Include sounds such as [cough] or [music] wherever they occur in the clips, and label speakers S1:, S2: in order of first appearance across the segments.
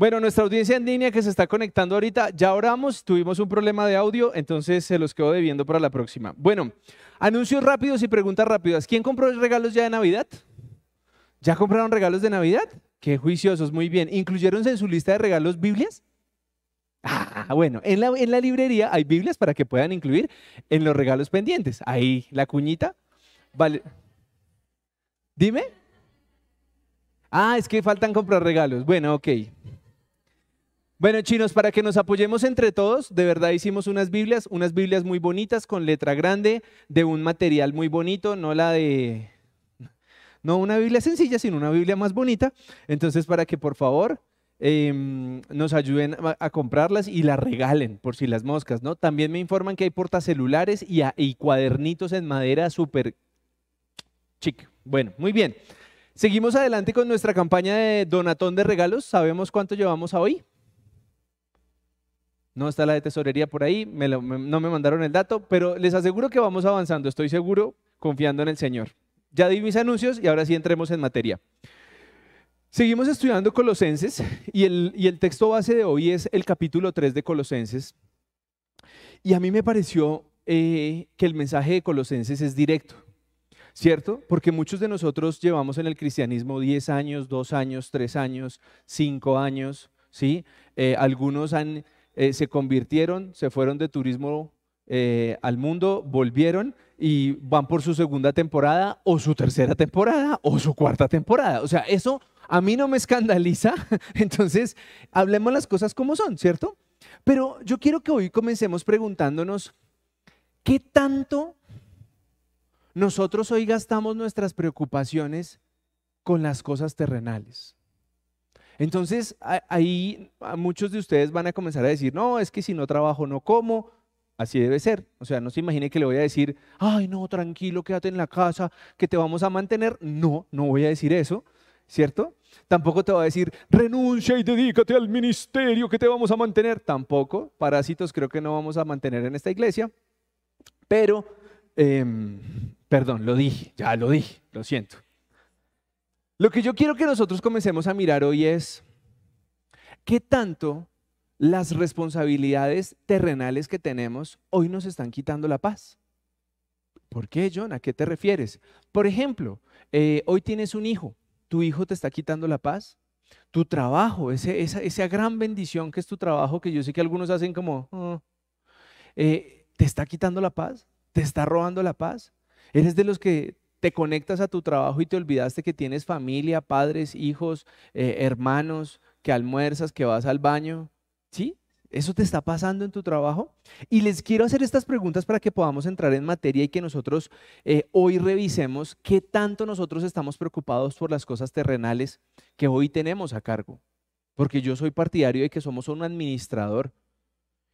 S1: Bueno, nuestra audiencia en línea que se está conectando ahorita, ya oramos, tuvimos un problema de audio, entonces se los quedo debiendo para la próxima. Bueno, anuncios rápidos y preguntas rápidas. ¿Quién compró regalos ya de Navidad? ¿Ya compraron regalos de Navidad? Qué juiciosos, muy bien. ¿Incluyeron en su lista de regalos Biblias? Ah, bueno, en la, en la librería hay Biblias para que puedan incluir en los regalos pendientes. Ahí la cuñita. Vale. Dime. Ah, es que faltan comprar regalos. Bueno, ok. Bueno, chinos, para que nos apoyemos entre todos, de verdad hicimos unas Biblias, unas Biblias muy bonitas con letra grande, de un material muy bonito, no la de, no una Biblia sencilla, sino una Biblia más bonita. Entonces, para que por favor em, nos ayuden a, comprarlas y las regalen, por si las moscas, ¿no? También me informan que hay portacelulares y, y cuadernitos en madera súper chic. Bueno, muy bien. Seguimos adelante con nuestra campaña de donatón de regalos. ¿Sabemos cuánto llevamos a hoy? No está la de tesorería por ahí, no me mandaron el dato, pero les aseguro que vamos avanzando, estoy seguro, confiando en el Señor. Ya di mis anuncios y ahora sí entremos en materia. Seguimos estudiando Colosenses y el, y el texto base de hoy es el capítulo 3 de Colosenses. Y a mí me pareció eh, que el mensaje de Colosenses es directo, ¿cierto? Porque muchos de nosotros llevamos en el cristianismo 10 años, 2 años, 3 años, 5 años, ¿sí? Eh, algunos han eh, se convirtieron, se fueron de turismo eh, al mundo, volvieron y van por su segunda temporada o su tercera temporada o su cuarta temporada. O sea, eso a mí no me escandaliza. [laughs] Entonces, hablemos las cosas como son, ¿cierto? Pero yo quiero que hoy comencemos preguntándonos, ¿qué tanto nosotros hoy gastamos nuestras preocupaciones con las cosas terrenales? Entonces, ahí muchos de ustedes van a comenzar a decir, no, es que si no trabajo no como. Así debe ser. O sea, no se imagine que le voy a decir, ay, no, tranquilo, quédate en la casa, que te vamos a mantener. No, no voy a decir eso, ¿cierto? Tampoco te voy a decir, renuncia y dedícate al ministerio que te vamos a mantener. Tampoco, parásitos creo que no vamos a mantener en esta iglesia. Pero, em, perdón, lo dije, ya lo dije, lo siento. Lo que yo quiero que nosotros comencemos a mirar hoy es qué tanto las responsabilidades terrenales que tenemos hoy nos están quitando la paz. ¿Por qué, John? ¿A qué te refieres? Por ejemplo, eh, hoy tienes un hijo, tu hijo te está quitando la paz. Tu trabajo, esa, gran bendición que es tu trabajo, que yo sé que algunos hacen como, oh", eh, ¿te está quitando la paz? ¿Te está robando la paz? ¿Eres de los que te conectas a tu trabajo y te olvidaste que tienes familia, padres, hijos, eh, hermanos, que almuerzas, que vas al baño. ¿Sí? ¿Eso te está pasando en tu trabajo? Y les quiero hacer estas preguntas para que podamos entrar en materia y que nosotros eh, hoy revisemos qué tanto nosotros estamos preocupados por las cosas terrenales que hoy tenemos a cargo. Porque yo soy partidario de que somos un administrador.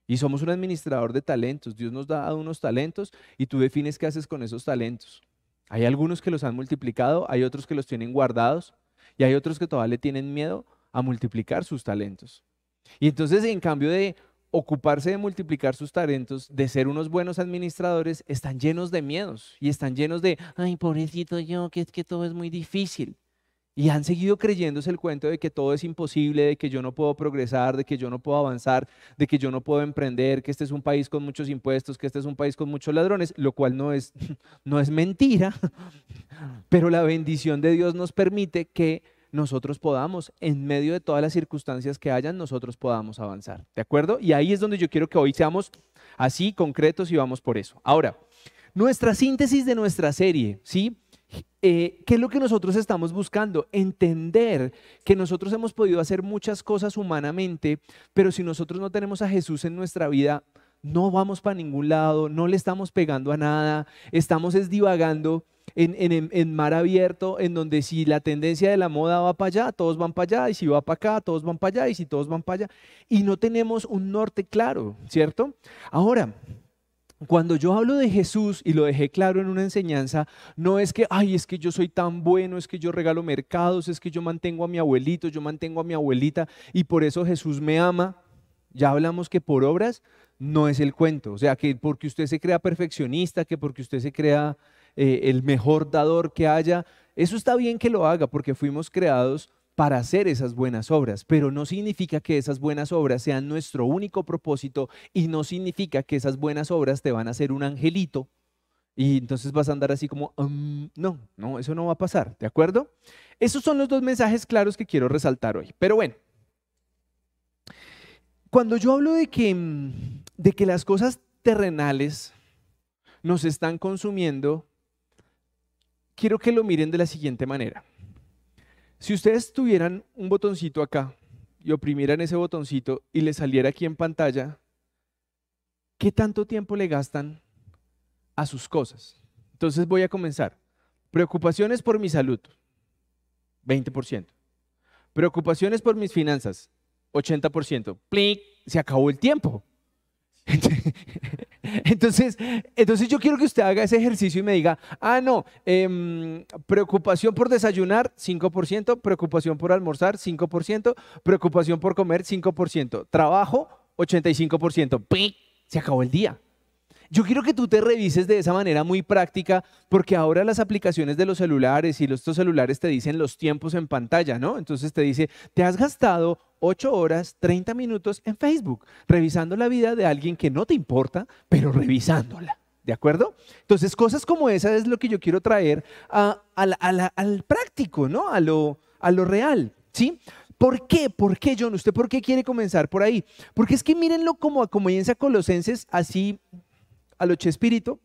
S1: Y somos un administrador de talentos. Dios nos da unos talentos y tú defines qué haces con esos talentos. Hay algunos que los han multiplicado, hay otros que los tienen guardados y hay otros que todavía le tienen miedo a multiplicar sus talentos. Y entonces, en cambio de ocuparse de multiplicar sus talentos, de ser unos buenos administradores, están llenos de miedos y están llenos de, ay, pobrecito yo, que es que todo es muy difícil. Y han seguido creyéndose el cuento de que todo es imposible, de que yo no puedo progresar, de que yo no puedo avanzar, de que yo no puedo emprender, que este es un país con muchos impuestos, que este es un país con muchos ladrones, lo cual no es, [laughs] no es mentira, [laughs] pero la bendición de Dios nos permite que nosotros podamos, en medio de todas las circunstancias que hayan, nosotros podamos avanzar. ¿De acuerdo? Y ahí es donde yo quiero que hoy seamos así concretos y vamos por eso. Ahora, nuestra síntesis de nuestra serie, ¿sí? Eh, ¿Qué es lo que nosotros estamos buscando? Entender que nosotros hemos podido hacer muchas cosas humanamente, pero si nosotros no tenemos a Jesús en nuestra vida, no vamos para ningún lado, no le estamos pegando a nada, estamos esdivagando en, en, en, mar abierto, en donde si la tendencia de la moda va para allá, todos van para allá, y si va para acá, todos van para allá, y si todos van para allá, y no tenemos un norte claro, ¿cierto? Ahora, cuando yo hablo de Jesús y lo dejé claro en una enseñanza, no es que, ay, es que yo soy tan bueno, es que yo regalo mercados, es que yo mantengo a mi abuelito, yo mantengo a mi abuelita y por eso Jesús me ama. Ya hablamos que por obras no es el cuento. O sea, que porque usted se crea perfeccionista, que porque usted se crea eh, el mejor dador que haya, eso está bien que lo haga porque fuimos creados para hacer esas buenas obras, pero no significa que esas buenas obras sean nuestro único propósito y no significa que esas buenas obras te van a hacer un angelito y entonces vas a andar así como, um, no, no, eso no va a pasar, ¿de acuerdo? Esos son los dos mensajes claros que quiero resaltar hoy. Pero bueno, cuando yo hablo de que, mm, de que las cosas terrenales nos están consumiendo, quiero que lo miren de la siguiente manera. Si ustedes tuvieran un botoncito acá y oprimieran ese botoncito y le saliera aquí en pantalla, ¿qué tanto tiempo le gastan a sus cosas? Entonces voy a comenzar. Preocupaciones por mi salud, 20%. Preocupaciones por mis finanzas, 80%. ¡Plic! Se acabó el tiempo. [laughs] [laughs] Entonces, entonces yo quiero que usted haga ese ejercicio y me diga, ah, no, em, preocupación por desayunar, 5%, preocupación por almorzar, 5%, preocupación por comer, 5%, trabajo, 85%. ¡Plic! Se acabó el día. Yo quiero que tú te revises de esa manera muy práctica, porque ahora las aplicaciones de los celulares y los, estos celulares te dicen los tiempos en pantalla, ¿no? Entonces te dice, te has gastado 8 horas, 30 minutos en Facebook, revisando la vida de alguien que no te importa, pero revisándola. ¿De acuerdo? Entonces, cosas como esa es lo que yo quiero traer al práctico, ¿no? A lo, a lo real, ¿sí? ¿Por qué? ¿Por qué, John? ¿Usted por qué quiere comenzar por ahí? Porque es que mírenlo como comienza Colosenses, así al ocho espíritu.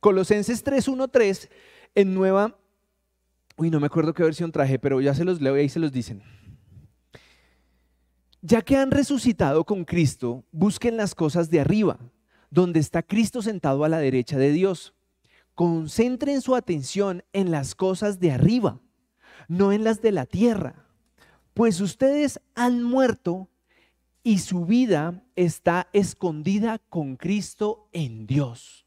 S1: Colosenses 3.1.3 en nueva, uy, no me acuerdo qué versión traje, pero ya se los leo y ahí se los dicen. Ya que han resucitado con Cristo, busquen las cosas de arriba, donde está Cristo sentado a la derecha de Dios. Concentren su atención en las cosas de arriba, no en las de la tierra, pues ustedes han muerto y su vida está escondida con Cristo en Dios.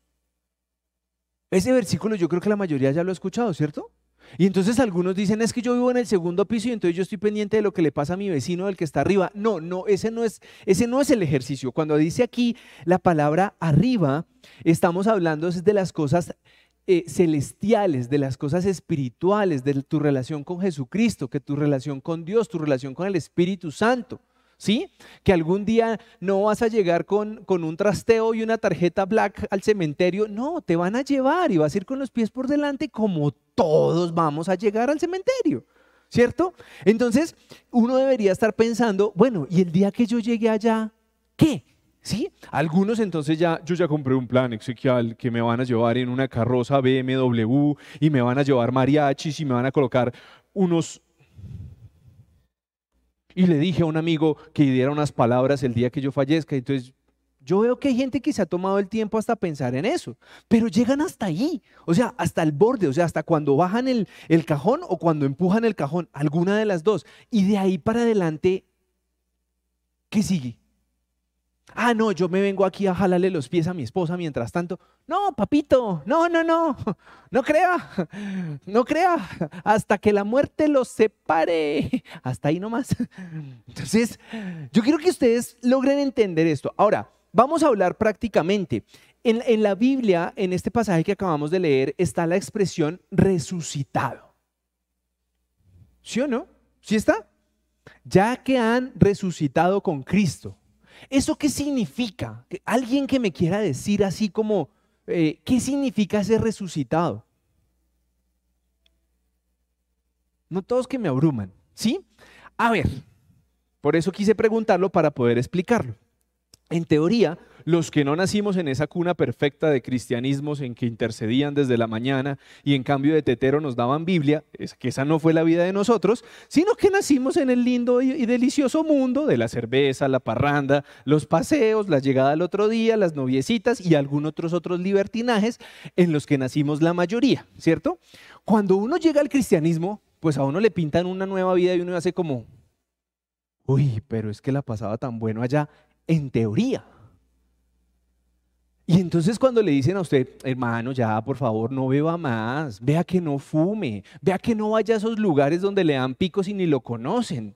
S1: Ese versículo yo creo que la mayoría ya lo ha escuchado, ¿cierto? Y entonces algunos dicen, es que yo vivo en el segundo piso y entonces yo estoy pendiente de lo que le pasa a mi vecino del que está arriba. No, no, ese no es, ese no es el ejercicio. Cuando dice aquí la palabra arriba, estamos hablando de las cosas eh, celestiales, de las cosas espirituales, de tu relación con Jesucristo, que tu relación con Dios, tu relación con el Espíritu Santo. ¿sí? Que algún día no vas a llegar con, con, un trasteo y una tarjeta black al cementerio. No, te van a llevar y vas a ir con los pies por delante como todos vamos a llegar al cementerio. ¿Cierto? Entonces, uno debería estar pensando, bueno, ¿y el día que yo llegue allá, qué? ¿Sí? Algunos entonces ya, yo ya compré un plan exequial que me van a llevar en una carroza BMW y me van a llevar mariachis y me van a colocar unos y le dije a un amigo que diera unas palabras el día que yo fallezca. Entonces, yo veo que hay gente que se ha tomado el tiempo hasta pensar en eso, pero llegan hasta ahí, o sea, hasta el borde, o sea, hasta cuando bajan el, el cajón o cuando empujan el cajón, alguna de las dos. Y de ahí para adelante, ¿qué sigue? Ah, no, yo me vengo aquí a jalarle los pies a mi esposa mientras tanto. No, papito, no, no, no, [laughs] no crea, [laughs] no crea, hasta que la muerte los separe. Hasta ahí nomás. [laughs] Entonces, yo quiero que ustedes logren entender esto. Ahora, vamos a hablar prácticamente. En, la Biblia, en este pasaje que acabamos de leer, está la expresión resucitado. ¿Sí o no? ¿Sí está? Ya que han resucitado con Cristo. ¿Eso qué significa? Alguien que me quiera decir así como, eh, ¿qué significa ser resucitado? No todos que me abruman, ¿sí? A ver, por eso quise preguntarlo para poder explicarlo. En teoría, los que no nacimos en esa cuna perfecta de cristianismos en que intercedían desde la mañana y en cambio de tetero nos daban Biblia, es que esa no fue la vida de nosotros, sino que nacimos en el lindo y delicioso mundo de la cerveza, la parranda, los paseos, la llegada al otro día, las noviecitas y algunos otros otros libertinajes en los que nacimos la mayoría, ¿cierto? Cuando uno llega al cristianismo, pues a uno le pintan una nueva vida y uno hace como, uy, pero es que la pasaba tan bueno allá, en teoría. Y entonces cuando le dicen a usted, hermano, ya por favor no beba más, vea que no fume, vea que no vaya a esos lugares donde le dan picos y ni lo conocen.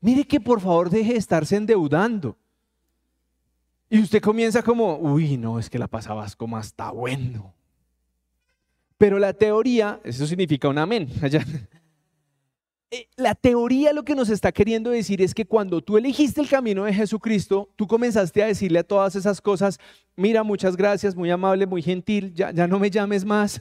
S1: Mire que por favor deje de estarse endeudando. Y usted comienza como, uy, no, es que la pasabas como hasta bueno. Pero la teoría, eso significa un amén. [laughs] eh, la teoría lo que nos está queriendo decir es que cuando tú elegiste el camino de Jesucristo, tú comenzaste a decirle a todas esas cosas, mira, muchas gracias, muy amable, muy gentil, ya, no me llames más,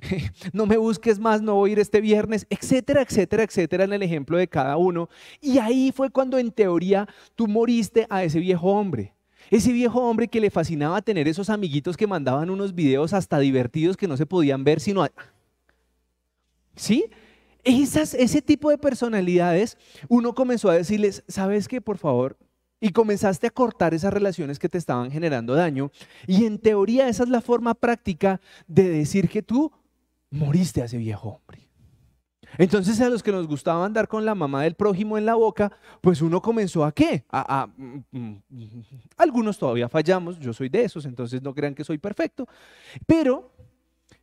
S1: [laughs] no me busques más, no voy a ir este viernes, etcétera, etcétera, etcétera, en el ejemplo de cada uno. Y ahí fue cuando en teoría tú moriste a ese viejo hombre. Ese viejo hombre que le fascinaba tener esos amiguitos que mandaban unos videos hasta divertidos que no se podían ver sino... ¿Sí? Esas, ese tipo de personalidades, uno comenzó a decirles, ¿sabes qué? Por favor, y comenzaste a cortar esas relaciones que te estaban generando daño. Y en teoría esa es la forma práctica de decir que tú moriste a ese viejo hombre. Entonces a los que nos gustaba andar con la mamá del prójimo en la boca, pues uno comenzó a qué? A, a, mm, mm, algunos todavía fallamos, yo soy de esos, entonces no crean que soy perfecto, pero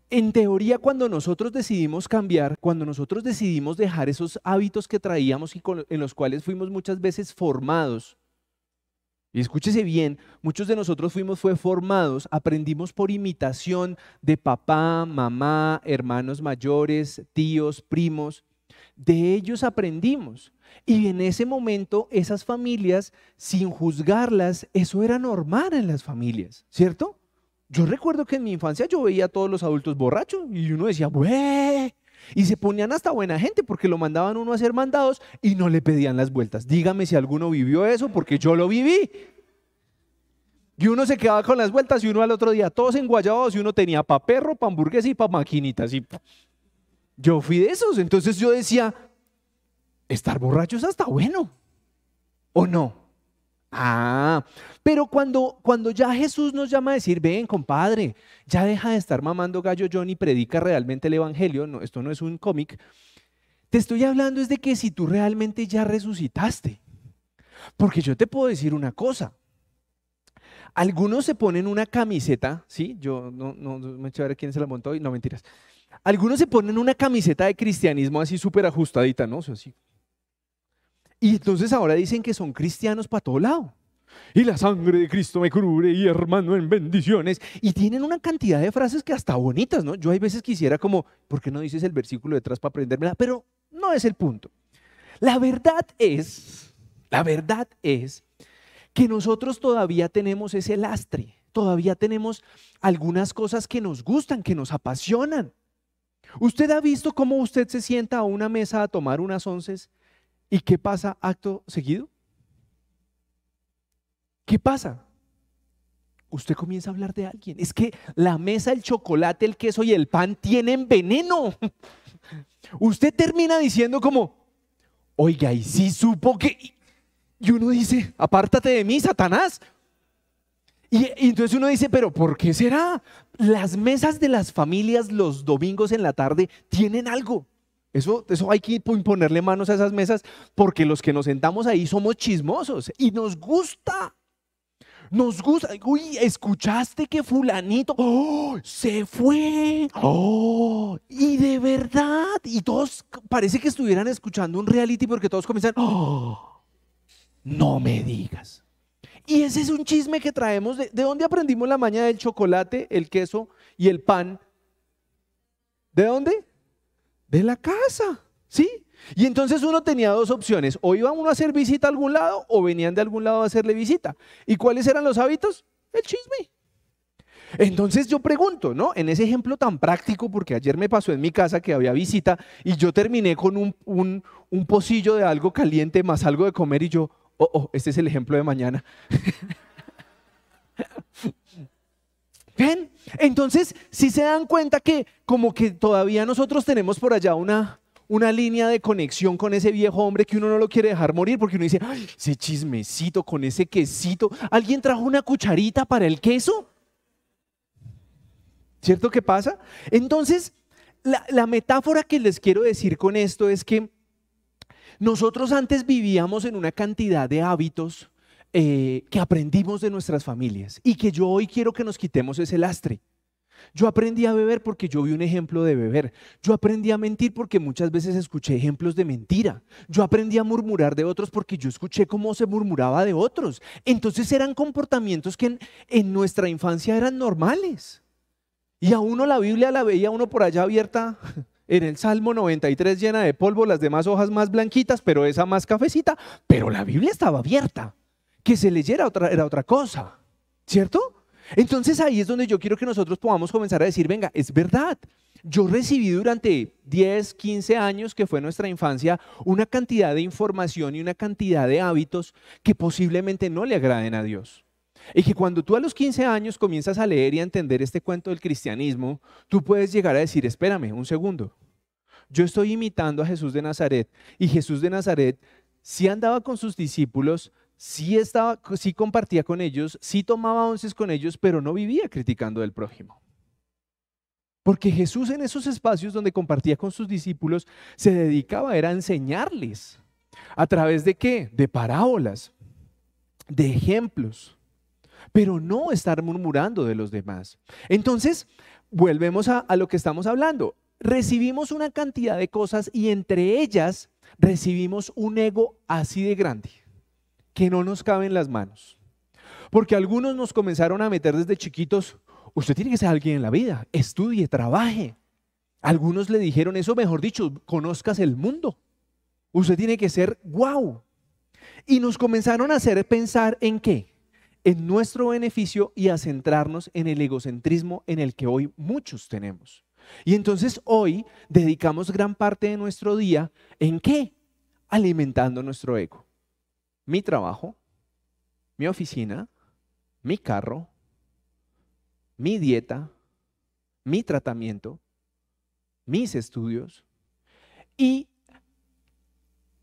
S1: en teoría, cuando nosotros decidimos cambiar, cuando nosotros decidimos dejar esos hábitos que traíamos y en los cuales fuimos muchas veces formados, y escúchese bien, muchos de nosotros fuimos fue formados, aprendimos por imitación de papá, mamá, hermanos mayores, tíos, primos. De ellos aprendimos. Y en ese momento esas familias, sin juzgarlas, eso era normal en las familias, ¿cierto? Yo recuerdo que en mi infancia yo veía a todos los adultos borrachos y uno decía, ¡bueh! Y se ponían hasta buena gente porque lo mandaban uno a hacer mandados y no le pedían las vueltas. Dígame si alguno vivió eso porque yo lo viví. Y uno se quedaba con las vueltas y uno al otro día todos enguayados y uno tenía pa' perro, pa' hamburguesa y pa' maquinitas. Y yo fui de esos. Entonces yo decía, estar borracho es hasta bueno. ¿O no? Ah, pero cuando, cuando ya Jesús nos llama a decir, ven compadre, ya deja de estar mamando gallo John y predica realmente el Evangelio, no, esto no es un cómic, te estoy hablando es de que si tú realmente ya resucitaste, porque yo te puedo decir una cosa, algunos se ponen una camiseta, ¿sí? Yo no, no, me a ver quién se la montó y no mentiras. Algunos se ponen una camiseta de cristianismo así súper ajustadita, ¿no? O sea, y entonces ahora dicen que son cristianos para todo lado. Y la sangre de Cristo me cubre y hermano en bendiciones. Y tienen una cantidad de frases que hasta bonitas, ¿no? Yo hay veces quisiera como, ¿por qué no dices el versículo detrás para aprendérmela? Pero no es el punto. La verdad es, la verdad es que nosotros todavía tenemos ese lastre, todavía tenemos algunas cosas que nos gustan, que nos apasionan. ¿Usted ha visto cómo usted se sienta a una mesa a tomar unas onces ¿Y qué pasa acto seguido? ¿Qué pasa? Usted comienza a hablar de alguien. Es que la mesa, el chocolate, el queso y el pan tienen veneno. [laughs] Usted termina diciendo como, oiga, y si supo que... Y uno dice, apártate de mí, Satanás. Y, y, entonces uno dice, pero ¿por qué será? Las mesas de las familias los domingos en la tarde tienen algo. Eso, eso hay que ponerle manos a esas mesas porque los que nos sentamos ahí somos chismosos y nos gusta. Nos gusta. Uy, escuchaste que fulanito ¡oh! se fue. ¡Oh! y de verdad. Y todos parece que estuvieran escuchando un reality porque todos comienzan. ¡Oh! no me digas. Y ese es un chisme que traemos. ¿De, de dónde aprendimos la maña del chocolate, el queso y el pan? ¿De dónde? De la casa, ¿sí? Y entonces uno tenía dos opciones, o iba uno a hacer visita a algún lado o venían de algún lado a hacerle visita. ¿Y cuáles eran los hábitos? El chisme. Entonces yo pregunto, ¿no? En ese ejemplo tan práctico, porque ayer me pasó en mi casa que había visita y yo terminé con un, un, un pocillo de algo caliente más algo de comer y yo, oh, oh, este es el ejemplo de mañana. [laughs] ¿Ven? Entonces, si se dan cuenta que como que todavía nosotros tenemos por allá una, una línea de conexión con ese viejo hombre que uno no lo quiere dejar morir porque uno dice, Ay, ese chismecito con ese quesito. ¿Alguien trajo una cucharita para el queso? ¿Cierto que pasa? Entonces, la, la metáfora que les quiero decir con esto es que nosotros antes vivíamos en una cantidad de hábitos eh, que aprendimos de nuestras familias y que yo hoy quiero que nos quitemos ese lastre. Yo aprendí a beber porque yo vi un ejemplo de beber. Yo aprendí a mentir porque muchas veces escuché ejemplos de mentira. Yo aprendí a murmurar de otros porque yo escuché cómo se murmuraba de otros. Entonces eran comportamientos que en, en nuestra infancia eran normales. Y a uno la Biblia la veía uno por allá abierta [laughs] en el Salmo 93 llena de polvo, las demás hojas más blanquitas, pero esa más cafecita, pero la Biblia estaba abierta. Que se leyera otra, era otra cosa, ¿cierto? Entonces ahí es donde yo quiero que nosotros podamos comenzar a decir, venga, es verdad. Yo recibí durante 10, 15 años, que fue nuestra infancia, una cantidad de información y una cantidad de hábitos que posiblemente no le agraden a Dios. Y que cuando tú a los 15 años comienzas a leer y a entender este cuento del cristianismo, tú puedes llegar a decir, espérame un segundo, yo estoy imitando a Jesús de Nazaret y Jesús de Nazaret sí andaba con sus discípulos, sí, estaba, sí compartía con ellos, sí tomaba onces con ellos, pero no vivía criticando del prójimo. Porque Jesús en esos espacios donde compartía con sus discípulos se dedicaba era a enseñarles. ¿A través de qué? De parábolas, de ejemplos pero no estar murmurando de los demás. Entonces, volvemos a, lo que estamos hablando. Recibimos una cantidad de cosas y entre ellas recibimos un ego así de grande que no nos cabe en las manos. Porque algunos nos comenzaron a meter desde chiquitos, usted tiene que ser alguien en la vida, estudie, trabaje. Algunos le dijeron eso, mejor dicho, conozcas el mundo. Usted tiene que ser wow. Y nos comenzaron a hacer pensar en qué? en nuestro beneficio y a centrarnos en el egocentrismo en el que hoy muchos tenemos. Y entonces hoy dedicamos gran parte de nuestro día en qué? Alimentando nuestro ego. Mi trabajo, mi oficina, mi carro, mi dieta, mi tratamiento, mis estudios. Y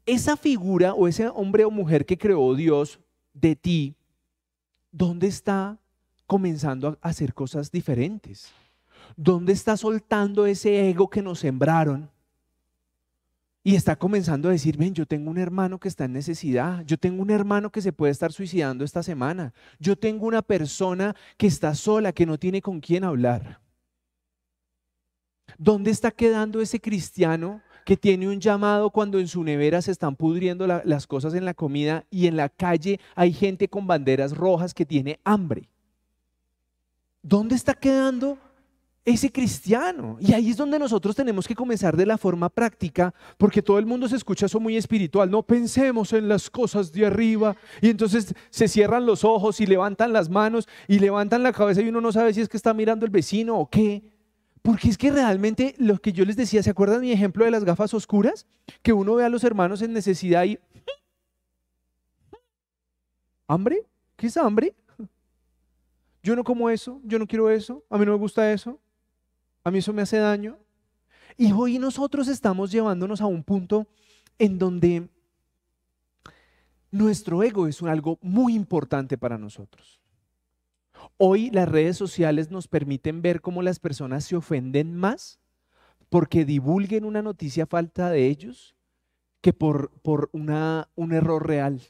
S1: esa figura o ese hombre o mujer que creó Dios de ti ¿dónde está comenzando a hacer cosas diferentes? ¿Dónde está soltando ese ego que nos sembraron? Y está comenzando a decir, ven, yo tengo un hermano que está en necesidad, yo tengo un hermano que se puede estar suicidando esta semana, yo tengo una persona que está sola, que no tiene con quién hablar. ¿Dónde está quedando ese cristiano que tiene un llamado cuando en su nevera se están pudriendo las cosas en la comida y en la calle hay gente con banderas rojas que tiene hambre. ¿Dónde está quedando ese cristiano? Y ahí es donde nosotros tenemos que comenzar de la forma práctica, porque todo el mundo se escucha eso muy espiritual. No pensemos en las cosas de arriba. Y entonces se cierran los ojos y levantan las manos y levantan la cabeza y uno no sabe si es que está mirando el vecino o qué. Porque es que realmente lo que yo les decía, ¿se acuerdan mi ejemplo de las gafas oscuras? Que uno ve a los hermanos en necesidad y... ¿Hambre? ¿Qué es hambre? Yo no como eso, yo no quiero eso, a mí no me gusta eso, a mí eso me hace daño. Y hoy nosotros estamos llevándonos a un punto en donde nuestro ego es algo muy importante para nosotros. Hoy las redes sociales nos permiten ver cómo las personas se ofenden más porque divulguen una noticia falta de ellos que por, por una, un error real.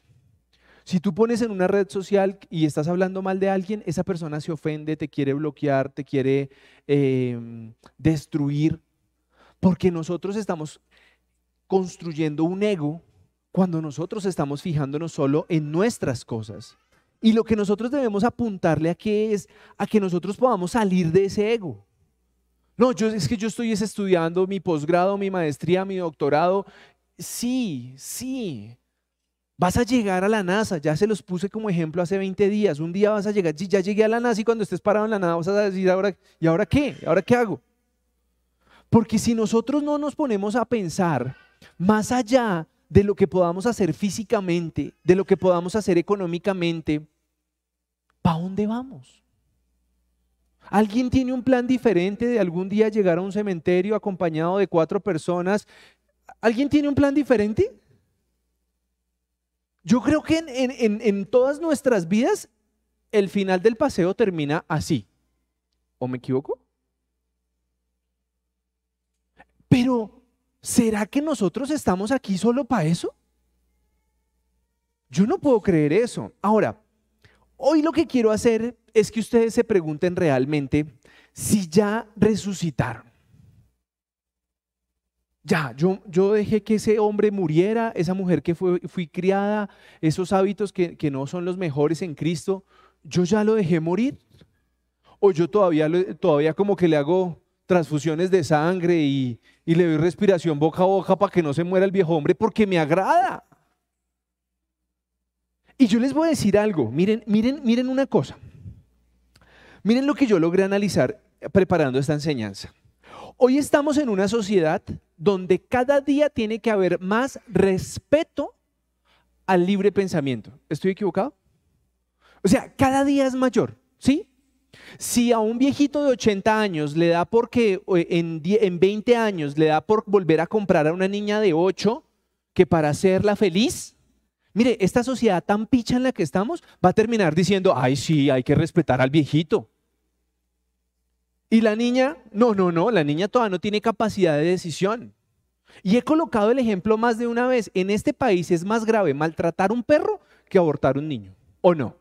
S1: Si tú pones en una red social y estás hablando mal de alguien, esa persona se ofende, te quiere bloquear, te quiere em, destruir, porque nosotros estamos construyendo un ego cuando nosotros estamos fijándonos solo en nuestras cosas. Y lo que nosotros debemos apuntarle aquí es a que nosotros podamos salir de ese ego. No, yo, es que yo estoy estudiando mi posgrado, mi maestría, mi doctorado. Sí, sí. Vas a llegar a la NASA, ya se los puse como ejemplo hace 20 días. Un día vas a llegar, ya llegué a la NASA y cuando estés parado en la NASA vas a decir, ¿ahora, ¿y ahora qué? ¿Ahora qué hago? Porque si nosotros no nos ponemos a pensar más allá de lo que podamos hacer físicamente, de lo que podamos hacer económicamente, ¿para dónde vamos? ¿Alguien tiene un plan diferente de algún día llegar a un cementerio acompañado de cuatro personas? ¿Alguien tiene un plan diferente? Yo creo que en, todas nuestras vidas el final del paseo termina así. ¿O me equivoco? Pero ¿será que nosotros estamos aquí solo para eso? Yo no puedo creer eso. Ahora, hoy lo que quiero hacer es que ustedes se pregunten realmente si ya resucitaron. Ya, yo, yo dejé que ese hombre muriera, esa mujer que fui criada, esos hábitos que, que, no son los mejores en Cristo, yo ya lo dejé morir. O yo todavía, todavía como que le hago transfusiones de sangre y, y le doy respiración boca a boca para que no se muera el viejo hombre porque me agrada. Y yo les voy a decir algo, miren, miren, miren una cosa. Miren lo que yo logré analizar preparando esta enseñanza. Hoy estamos en una sociedad donde cada día tiene que haber más respeto al libre pensamiento. ¿Estoy equivocado? O sea, cada día es mayor, ¿sí? Si a un viejito de 80 años le da porque en, en 20 años le da por volver a comprar a una niña de 8 que para hacerla feliz, mire, esta sociedad tan picha en la que estamos va a terminar diciendo, ay sí, hay que respetar al viejito. Y la niña, no, no, no, la niña todavía no tiene capacidad de decisión. Y he colocado el ejemplo más de una vez. En este país es más grave maltratar un perro que abortar un niño. ¿O no?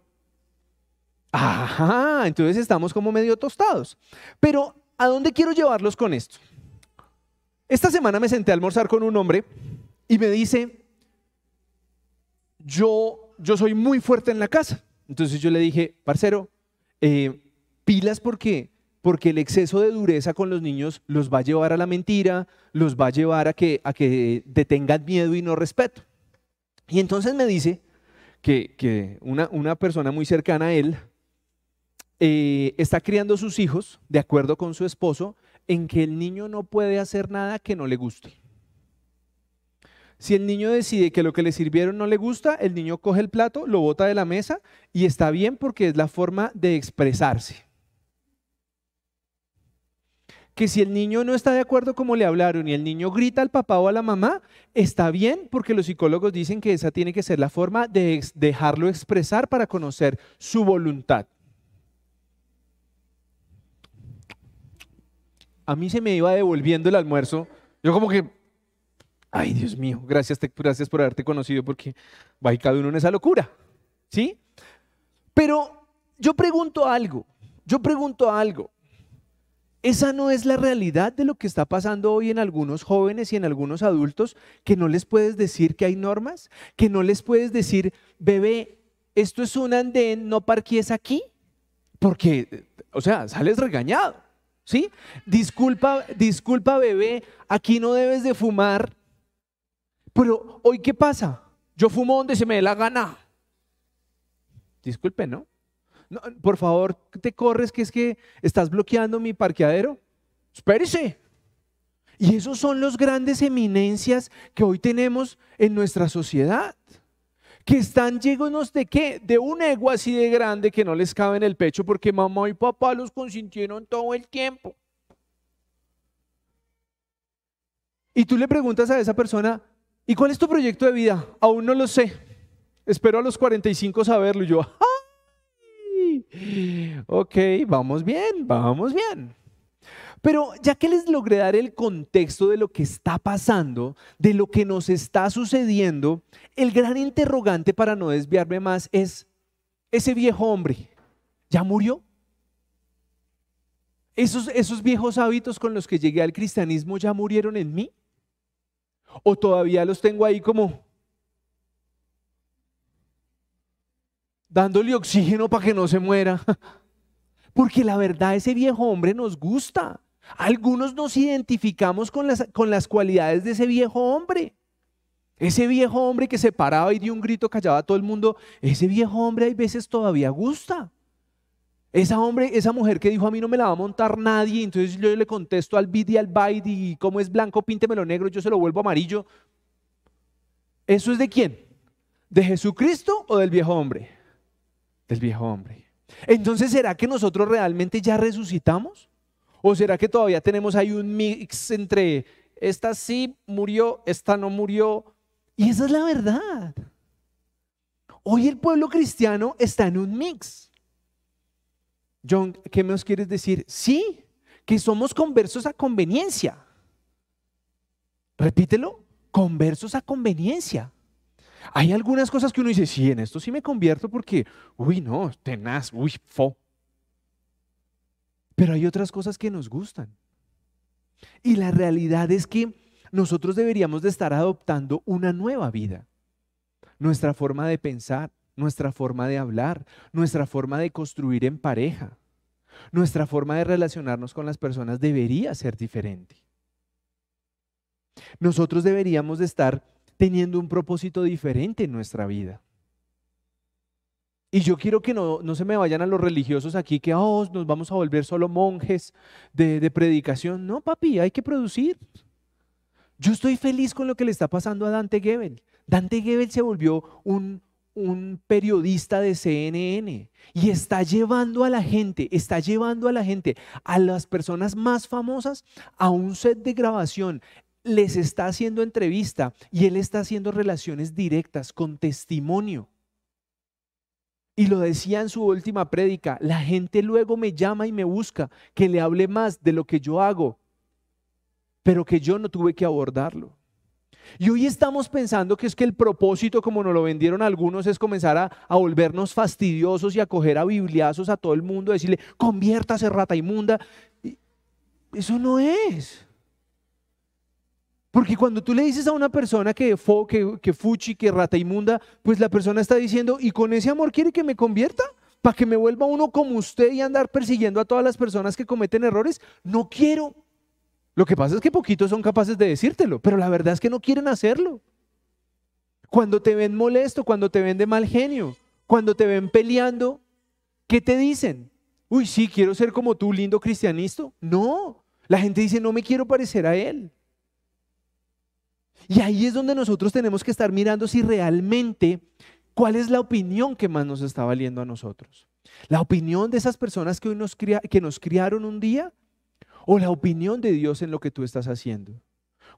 S1: Ajá, entonces estamos como medio tostados. Pero, ¿a dónde quiero llevarlos con esto? Esta semana me senté a almorzar con un hombre y me dice, yo, yo soy muy fuerte en la casa. Entonces yo le dije, parcero, eh, pilas porque porque el exceso de dureza con los niños los va a llevar a la mentira, los va a llevar a que, a detengan miedo y no respeto. Y entonces me dice que, una, persona muy cercana a él eh, está criando sus hijos de acuerdo con su esposo en que el niño no puede hacer nada que no le guste. Si el niño decide que lo que le sirvieron no le gusta, el niño coge el plato, lo bota de la mesa y está bien porque es la forma de expresarse que si el niño no está de acuerdo como le hablaron y el niño grita al papá o a la mamá, está bien porque los psicólogos dicen que esa tiene que ser la forma de dejarlo expresar para conocer su voluntad. A mí se me iba devolviendo el almuerzo. Yo como que, ay Dios mío, gracias, gracias por haberte conocido porque va y cada uno en esa locura. ¿Sí? Pero yo pregunto algo, yo pregunto algo. Esa no es la realidad de lo que está pasando hoy en algunos jóvenes y en algunos adultos, que no les puedes decir que hay normas, que no les puedes decir, bebé, esto es un andén, no parques aquí, porque, o sea, sales regañado, ¿sí? Disculpa, disculpa, bebé, aquí no debes de fumar, pero hoy, ¿qué pasa? Yo fumo donde se me dé la gana. Disculpe, ¿no? Por favor, te corres, que es que estás bloqueando mi parqueadero. Espérese. Y esos son los grandes eminencias que hoy tenemos en nuestra sociedad. Que están llenos de qué? De un ego así de grande que no les cabe en el pecho porque mamá y papá los consintieron todo el tiempo. Y tú le preguntas a esa persona, ¿y cuál es tu proyecto de vida? Aún no lo sé. Espero a los 45 saberlo. Y yo, Ok, vamos bien, vamos bien. Pero ya que les logré dar el contexto de lo que está pasando, de lo que nos está sucediendo, el gran interrogante para no desviarme más es, ese viejo hombre, ¿ya murió? ¿Esos, esos viejos hábitos con los que llegué al cristianismo ya murieron en mí? ¿O todavía los tengo ahí como, dándole oxígeno para que no se muera. [laughs] Porque la verdad, ese viejo hombre nos gusta. Algunos nos identificamos con las, con las cualidades de ese viejo hombre. Ese viejo hombre que se paraba y dio un grito, callaba a todo el mundo. Ese viejo hombre hay veces todavía gusta. Esa, hombre, esa mujer que dijo a mí no me la va a montar nadie, entonces yo le contesto al bid y al bide y como es blanco, píntemelo negro, yo se lo vuelvo amarillo. ¿Eso es de quién? ¿De Jesucristo o del viejo hombre? Del viejo hombre. Entonces, ¿será que nosotros realmente ya resucitamos? ¿O será que todavía tenemos ahí un mix entre esta sí murió, esta no murió? Y esa es la verdad. Hoy el pueblo cristiano está en un mix. John, ¿qué nos quieres decir? Sí, que somos conversos a conveniencia. Repítelo, conversos a conveniencia. Hay algunas cosas que uno dice, sí, en esto sí me convierto porque, uy, no, tenaz, uy, fo. Pero hay otras cosas que nos gustan. Y la realidad es que nosotros deberíamos de estar adoptando una nueva vida. Nuestra forma de pensar, nuestra forma de hablar, nuestra forma de construir en pareja. Nuestra forma de relacionarnos con las personas debería ser diferente. Nosotros deberíamos de estar teniendo un propósito diferente en nuestra vida. Y yo quiero que no, se me vayan a los religiosos aquí que oh, nos vamos a volver solo monjes de, de predicación. No, papi, hay que producir. Yo estoy feliz con lo que le está pasando a Dante Gebel. Dante Gebel se volvió un, un periodista de CNN y está llevando a la gente, está llevando a la gente, a las personas más famosas, a un set de grabación. Les está haciendo entrevista y él está haciendo relaciones directas con testimonio. Y lo decía en su última prédica, la gente luego me llama y me busca que le hable más de lo que yo hago, pero que yo no tuve que abordarlo. Y hoy estamos pensando que es que el propósito, como nos lo vendieron algunos, es comenzar a, volvernos fastidiosos y a coger a bibliazos a todo el mundo, decirle, conviértase rata inmunda. Eso no es. Porque cuando tú le dices a una persona que, que, que fuchi, que rata inmunda, pues la persona está diciendo, ¿y con ese amor quiere que me convierta? ¿Para que me vuelva uno como usted y andar persiguiendo a todas las personas que cometen errores? No quiero. Lo que pasa es que poquitos son capaces de decírtelo, pero la verdad es que no quieren hacerlo. Cuando te ven molesto, cuando te ven de mal genio, cuando te ven peleando, ¿qué te dicen? Uy, sí, quiero ser como tú, lindo cristianista. No, la gente dice, no me quiero parecer a él. Y ahí es donde nosotros tenemos que estar mirando si realmente cuál es la opinión que más nos está valiendo a nosotros. La opinión de esas personas que, hoy nos, que nos criaron un día o la opinión de Dios en lo que tú estás haciendo.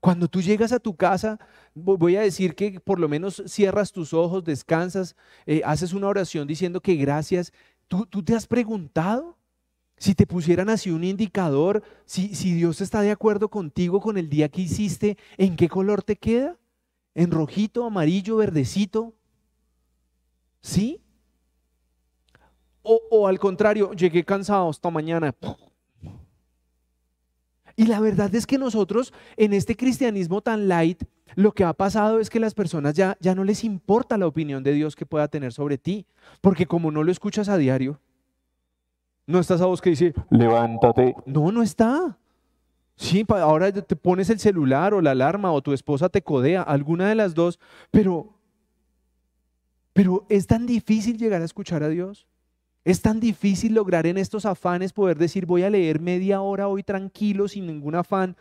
S1: Cuando tú llegas a tu casa, voy a decir que por lo menos cierras tus ojos, descansas, eh, haces una oración diciendo que gracias. ¿Tú, ¿Tú, te has preguntado si te pusieran así un indicador, si, si Dios está de acuerdo contigo con el día que hiciste, ¿en qué color te queda? ¿En rojito, amarillo, verdecito? ¿Sí? O, o al contrario, llegué cansado esta mañana. Y la verdad es que nosotros en este cristianismo tan light, lo que ha pasado es que las personas ya, ya no les importa la opinión de Dios que pueda tener sobre ti, porque como no lo escuchas a diario, no estás a voz que dice, levántate. No, no está. Sí, ahora te pones el celular o la alarma o tu esposa te codea, alguna de las dos, pero, pero es tan difícil llegar a escuchar a Dios. Es tan difícil lograr en estos afanes poder decir voy a leer media hora hoy tranquilo, sin ningún afán.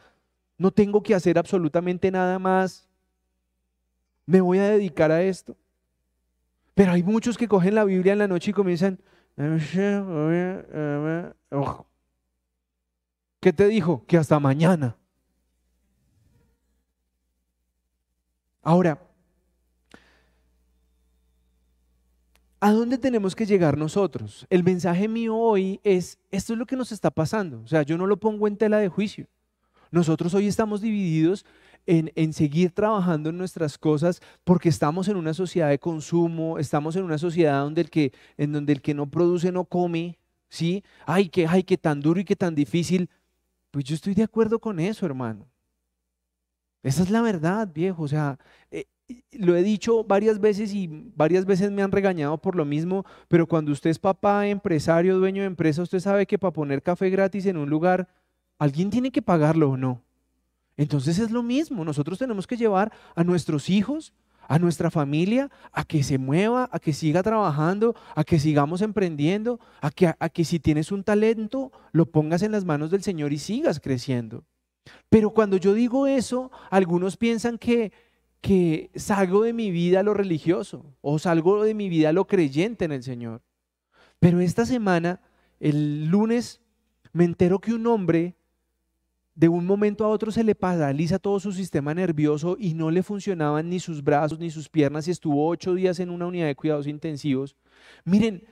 S1: No tengo que hacer absolutamente nada más. Me voy a dedicar a esto. Pero hay muchos que cogen la Biblia en la noche y comienzan... ¿Qué te dijo? Que hasta mañana. Ahora, ¿A dónde tenemos que llegar nosotros? El mensaje mío hoy es, esto es lo que nos está pasando. O sea, yo no lo pongo en tela de juicio. Nosotros hoy estamos divididos en, seguir trabajando en nuestras cosas porque estamos en una sociedad de consumo, estamos en una sociedad donde el que, en donde el que no produce no come, ¿sí? Ay, que, ay, que tan duro y que tan difícil. Pues yo estoy de acuerdo con eso, hermano. Esa es la verdad, viejo. O sea, eh, lo he dicho varias veces y varias veces me han regañado por lo mismo, pero cuando usted es papá, empresario, dueño de empresa, usted sabe que para poner café gratis en un lugar, alguien tiene que pagarlo o no. Entonces es lo mismo, nosotros tenemos que llevar a nuestros hijos, a nuestra familia, a que se mueva, a que siga trabajando, a que sigamos emprendiendo, a que, si tienes un talento, lo pongas en las manos del Señor y sigas creciendo. Pero cuando yo digo eso, algunos piensan que que salgo de mi vida lo religioso o salgo de mi vida lo creyente en el Señor. Pero esta semana, el lunes, me entero que un hombre de un momento a otro se le paraliza todo su sistema nervioso y no le funcionaban ni sus brazos ni sus piernas y estuvo ocho días en una unidad de cuidados intensivos. Miren,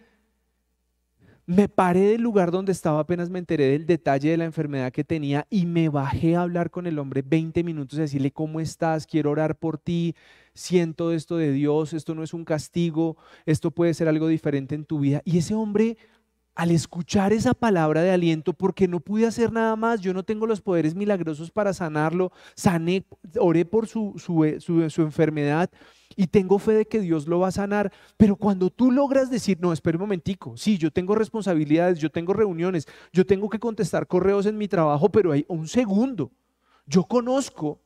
S1: me paré del lugar donde estaba, apenas me enteré del detalle de la enfermedad que tenía y me bajé a hablar con el hombre 20 minutos y decirle, ¿cómo estás? Quiero orar por ti, siento esto de Dios, esto no es un castigo, esto puede ser algo diferente en tu vida. Y ese hombre al escuchar esa palabra de aliento, porque no pude hacer nada más, yo no tengo los poderes milagrosos para sanarlo, sané, oré por su, su, su, enfermedad y tengo fe de que Dios lo va a sanar, pero cuando tú logras decir, no, espera un momentico, sí, yo tengo responsabilidades, yo tengo reuniones, yo tengo que contestar correos en mi trabajo, pero hay un segundo, yo conozco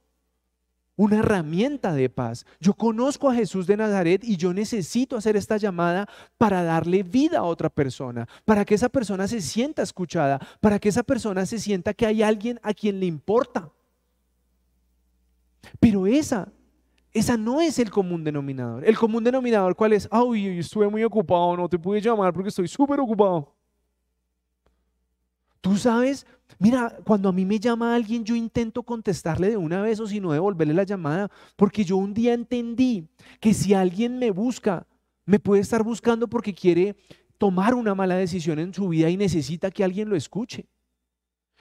S1: una herramienta de paz. Yo conozco a Jesús de Nazaret y yo necesito hacer esta llamada para darle vida a otra persona, para que esa persona se sienta escuchada, para que esa persona se sienta que hay alguien a quien le importa. Pero esa, esa no es el común denominador. El común denominador, ¿cuál es? Ay, estuve muy ocupado, no te pude llamar porque estoy súper ocupado. Tú sabes, mira, cuando a mí me llama alguien, yo intento contestarle de una vez o si no devolverle la llamada, porque yo un día entendí que si alguien me busca, me puede estar buscando porque quiere tomar una mala decisión en su vida y necesita que alguien lo escuche.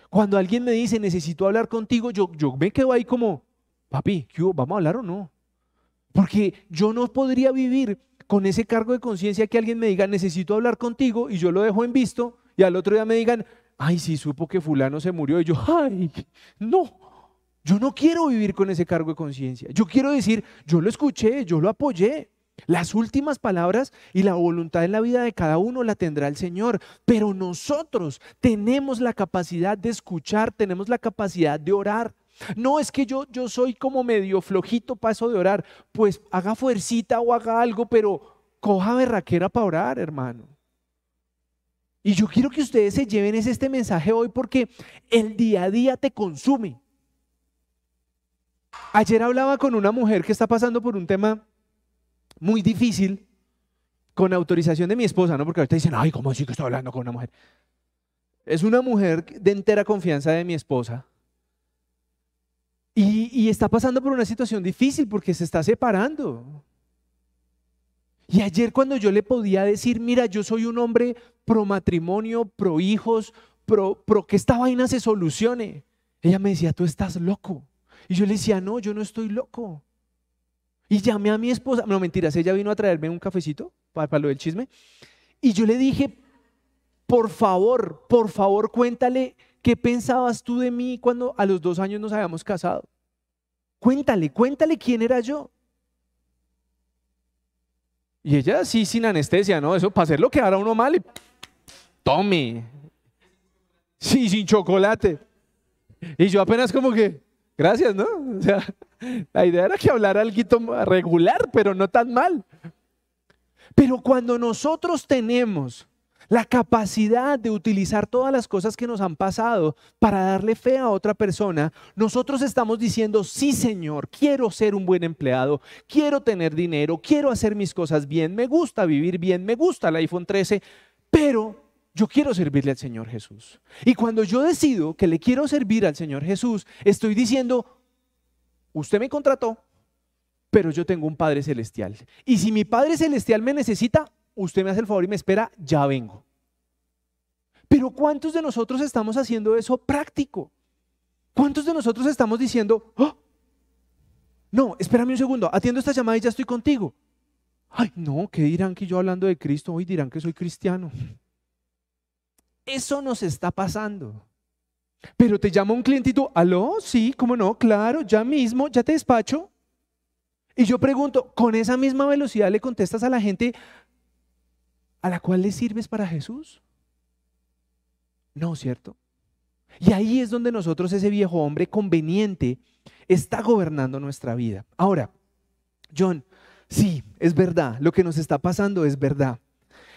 S1: Cuando alguien me dice, necesito hablar contigo, yo, yo me quedo ahí como, papi, ¿qué ¿vamos a hablar o no? Porque yo no podría vivir con ese cargo de conciencia que alguien me diga, necesito hablar contigo y yo lo dejo en visto y al otro día me digan, ay, sí, supo que fulano se murió. Y yo, ay, no, yo no quiero vivir con ese cargo de conciencia. Yo quiero decir, yo lo escuché, yo lo apoyé. Las últimas palabras y la voluntad en la vida de cada uno la tendrá el Señor, pero nosotros tenemos la capacidad de escuchar, tenemos la capacidad de orar. No es que yo, yo soy como medio flojito paso de orar, pues haga fuercita o haga algo, pero coja berraquera para orar, hermano. Y yo quiero que ustedes se lleven este mensaje hoy porque el día a día te consume. Ayer hablaba con una mujer que está pasando por un tema muy difícil con autorización de mi esposa, ¿no? Porque ahorita dicen, ay, ¿cómo así que estoy hablando con una mujer? Es una mujer de entera confianza de mi esposa. Y está pasando por una situación difícil porque se está separando. Y ayer cuando yo le podía decir, mira, yo soy un hombre pro matrimonio, pro hijos, pro, pro que esta vaina se solucione, ella me decía, tú estás loco. Y yo le decía, no, yo no estoy loco. Y llamé a mi esposa, no mentiras, ella vino a traerme un cafecito para, para lo del chisme. Y yo le dije, por favor, por favor, cuéntale qué pensabas tú de mí cuando a los dos años nos habíamos casado. Cuéntale, cuéntale quién era yo. Y ella sí, sin anestesia, ¿no? Eso para hacerlo quedara uno mal y tome. Sí, sin chocolate. Y yo apenas como que, gracias, ¿no? O sea, la idea era que hablara algo regular, pero no tan mal. Pero cuando nosotros tenemos la capacidad de utilizar todas las cosas que nos han pasado para darle fe a otra persona, nosotros estamos diciendo, sí Señor, quiero ser un buen empleado, quiero tener dinero, quiero hacer mis cosas bien, me gusta vivir bien, me gusta el iPhone 13, pero yo quiero servirle al Señor Jesús. Y cuando yo decido que le quiero servir al Señor Jesús, estoy diciendo, usted me contrató, pero yo tengo un Padre Celestial. Y si mi Padre Celestial me necesita, usted me hace el favor y me espera, ya vengo. Pero ¿cuántos de nosotros estamos haciendo eso práctico? ¿Cuántos de nosotros estamos diciendo, oh, no, espérame un segundo, atiendo esta llamada y ya estoy contigo? Ay, no, ¿qué dirán que yo hablando de Cristo hoy dirán que soy cristiano? Eso nos está pasando. Pero te llama un clientito, aló, sí, cómo no, claro, ya mismo, ya te despacho. Y yo pregunto, ¿con esa misma velocidad le contestas a la gente, a la cual le sirves para Jesús? No, ¿cierto? Y ahí es donde nosotros, ese viejo hombre conveniente, está gobernando nuestra vida. Ahora, John, sí, es verdad, lo que nos está pasando es verdad.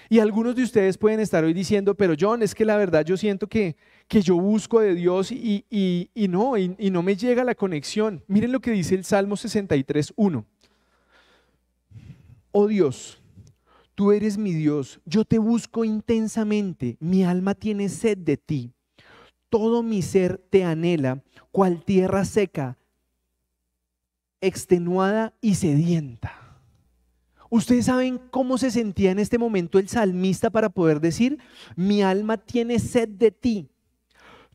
S1: Y algunos de ustedes pueden estar hoy diciendo, pero John, es que la verdad yo siento que, que yo busco de Dios y, y, no, y, y, no me llega la conexión. Miren lo que dice el Salmo 63, 1. Oh Dios, Tú eres mi Dios, yo te busco intensamente, mi alma tiene sed de ti, todo mi ser te anhela, cual tierra seca, extenuada y sedienta. ¿Ustedes saben cómo se sentía en este momento el salmista para poder decir, mi alma tiene sed de ti?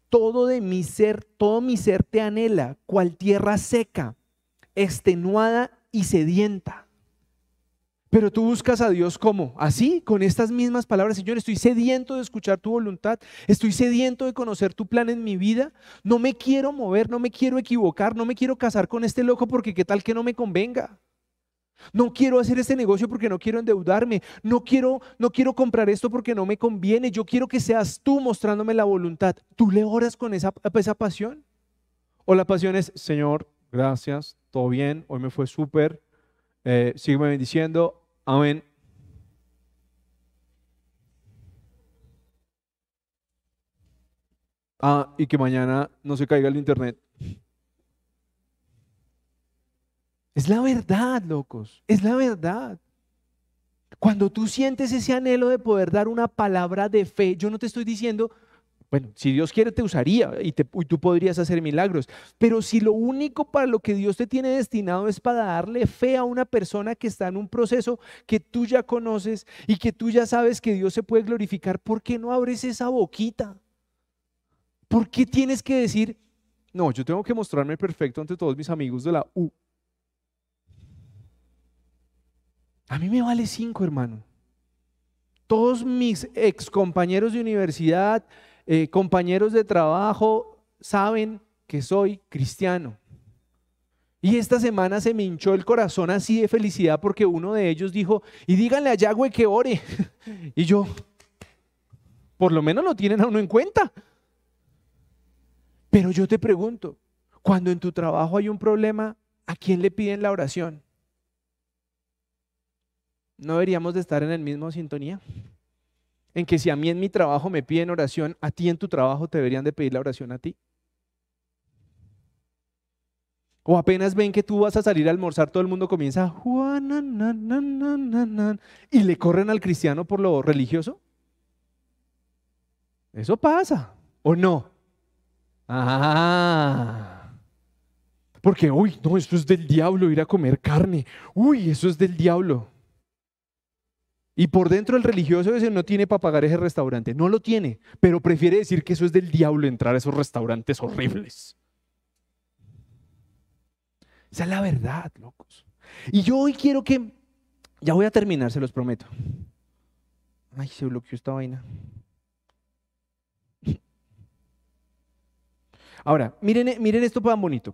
S1: Todo de mi ser, todo mi ser te anhela, cual tierra seca, extenuada y sedienta. Pero tú buscas a Dios como, así, con estas mismas palabras, Señor, estoy sediento de escuchar tu voluntad, estoy sediento de conocer tu plan en mi vida, no me quiero mover, no me quiero equivocar, no me quiero casar con este loco porque qué tal que no me convenga. No quiero hacer este negocio porque no quiero endeudarme. No quiero, no quiero comprar esto porque no me conviene. Yo quiero que seas tú mostrándome la voluntad. ¿Tú le oras con esa, esa pasión? ¿O la pasión es, Señor, gracias, todo bien, hoy me fue súper, eh, sígueme bendiciendo, amén. Ah, y que mañana no se caiga el internet. Es la verdad, locos, es la verdad. Cuando tú sientes ese anhelo de poder dar una palabra de fe, yo no te estoy diciendo, bueno, si Dios quiere te usaría y, tú podrías hacer milagros, pero si lo único para lo que Dios te tiene destinado es para darle fe a una persona que está en un proceso que tú ya conoces y que tú ya sabes que Dios se puede glorificar, ¿por qué no abres esa boquita? ¿Por qué tienes que decir, no, yo tengo que mostrarme perfecto ante todos mis amigos de la U? A mí me vale cinco, hermano. Todos mis ex compañeros de universidad, eh, compañeros de trabajo, saben que soy cristiano. Y esta semana se me hinchó el corazón así de felicidad porque uno de ellos dijo, y díganle a Yahweh que ore. [laughs] y yo, por lo menos lo tienen a uno en cuenta. Pero yo te pregunto, cuando en tu trabajo hay un problema, ¿a quién le piden la oración? ¿No deberíamos de estar en el mismo sintonía? En que si a mí en mi trabajo me piden oración, a ti en tu trabajo te deberían de pedir la oración a ti. O apenas ven que tú vas a salir a almorzar, todo el mundo comienza y le corren al cristiano por lo religioso. Eso pasa, ¿o no? Ah. Porque, uy, no, esto es del diablo ir a comer carne. Uy, eso es del diablo. Y por dentro el religioso ese no tiene para pagar ese restaurante, no lo tiene, pero prefiere decir que eso es del diablo entrar a esos restaurantes horribles. Esa es la verdad, locos. Y yo hoy quiero que, ya voy a terminar, se los prometo. Ay, se bloqueó esta vaina. Ahora, miren, miren esto tan bonito.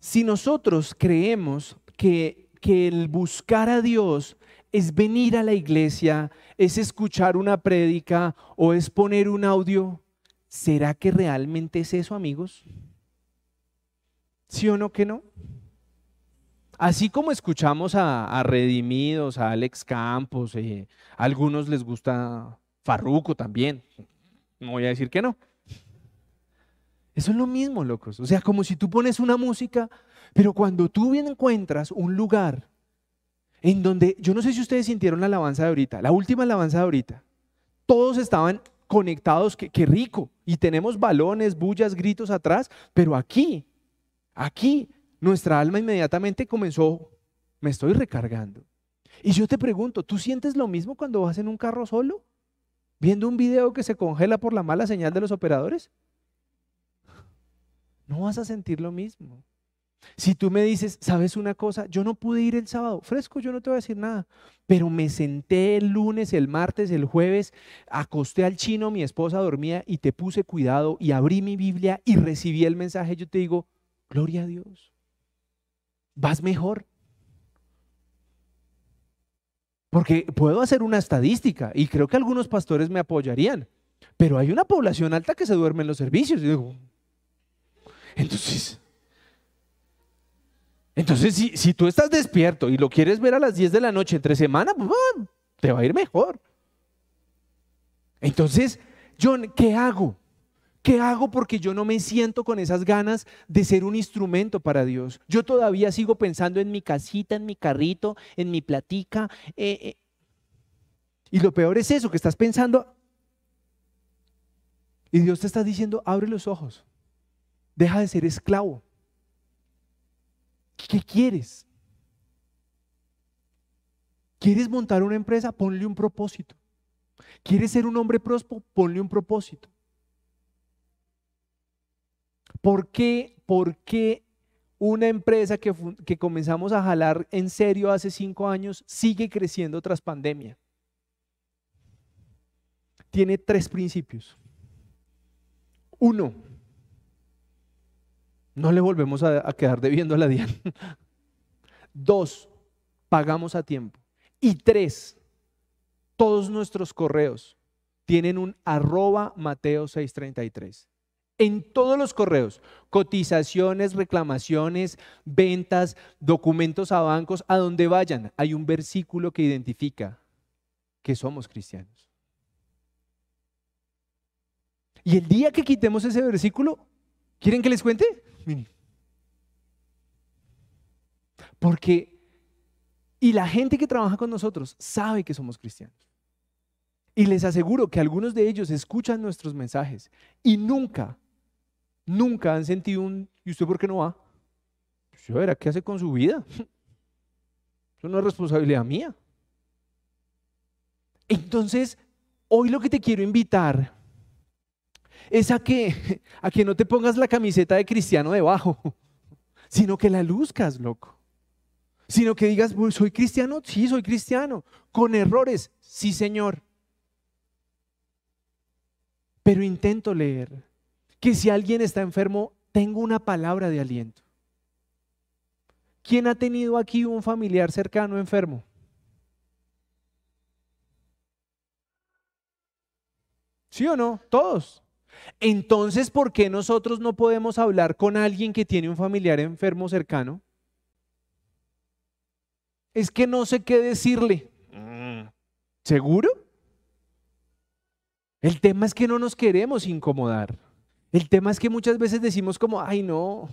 S1: Si nosotros creemos que, que el buscar a Dios es venir a la iglesia, es escuchar una prédica o es poner un audio. ¿Será que realmente es eso, amigos? ¿Sí o no que no? Así como escuchamos a, Redimidos, a Alex Campos, eh, a algunos les gusta Farruco también. No voy a decir que no. Eso es lo mismo, locos. O sea, como si tú pones una música, pero cuando tú encuentras un lugar en donde, yo no sé si ustedes sintieron la alabanza de ahorita, la última alabanza de ahorita, todos estaban conectados, qué rico, y tenemos balones, bullas, gritos atrás, pero aquí, aquí, nuestra alma inmediatamente comenzó, me estoy recargando. Y yo te pregunto, ¿tú sientes lo mismo cuando vas en un carro solo? ¿Viendo un video que se congela por la mala señal de los operadores? No vas a sentir lo mismo. Si tú me dices, ¿sabes una cosa? Yo no pude ir el sábado, fresco, yo no te voy a decir nada, pero me senté el lunes, el martes, el jueves, acosté al chino, mi esposa dormía y te puse cuidado y abrí mi Biblia y recibí el mensaje. Yo te digo, gloria a Dios, vas mejor. Porque puedo hacer una estadística y creo que algunos pastores me apoyarían, pero hay una población alta que se duerme en los servicios. Y digo, entonces, entonces, si, tú estás despierto y lo quieres ver a las 10 de la noche entre semana, pues, te va a ir mejor. Entonces, John, ¿qué hago? ¿Qué hago porque yo no me siento con esas ganas de ser un instrumento para Dios? Yo todavía sigo pensando en mi casita, en mi carrito, en mi platica. Eh, eh. Y lo peor es eso, que estás pensando. Y Dios te está diciendo, abre los ojos. Deja de ser esclavo. ¿Qué quieres? ¿Quieres montar una empresa? Ponle un propósito. ¿Quieres ser un hombre próspero? Ponle un propósito. ¿Por qué, ¿Por qué una empresa que, que comenzamos a jalar en serio hace cinco años sigue creciendo tras pandemia. Tiene tres principios. Uno, no le volvemos a, quedar debiendo a la DIAN. [laughs] Dos, pagamos a tiempo. Y tres, todos nuestros correos tienen un arroba Mateo 633. En todos los correos, cotizaciones, reclamaciones, ventas, documentos a bancos, a donde vayan, hay un versículo que identifica que somos cristianos. Y el día que quitemos ese versículo, ¿quieren que les cuente? Porque, y la gente que trabaja con nosotros sabe que somos cristianos. Y les aseguro que algunos de ellos escuchan nuestros mensajes y nunca nunca han sentido un, ¿y usted por qué no va? Pues yo verá qué hace con su vida. [laughs] Eso no es responsabilidad mía. Entonces, hoy lo que te quiero invitar es a que, a que no te pongas la camiseta de cristiano debajo, [laughs] sino que la luzcas, loco. Sino que digas, ¿soy cristiano? Sí, soy cristiano. Con errores, sí, Señor. Pero intento leer que si alguien está enfermo, tengo una palabra de aliento. ¿Quién ha tenido aquí un familiar cercano enfermo? ¿Sí o no? Todos. Entonces, ¿por qué nosotros no podemos hablar con alguien que tiene un familiar enfermo cercano? Es que no sé qué decirle. ¿Seguro? El tema es que no nos queremos incomodar. El tema es que muchas veces decimos como, ay no,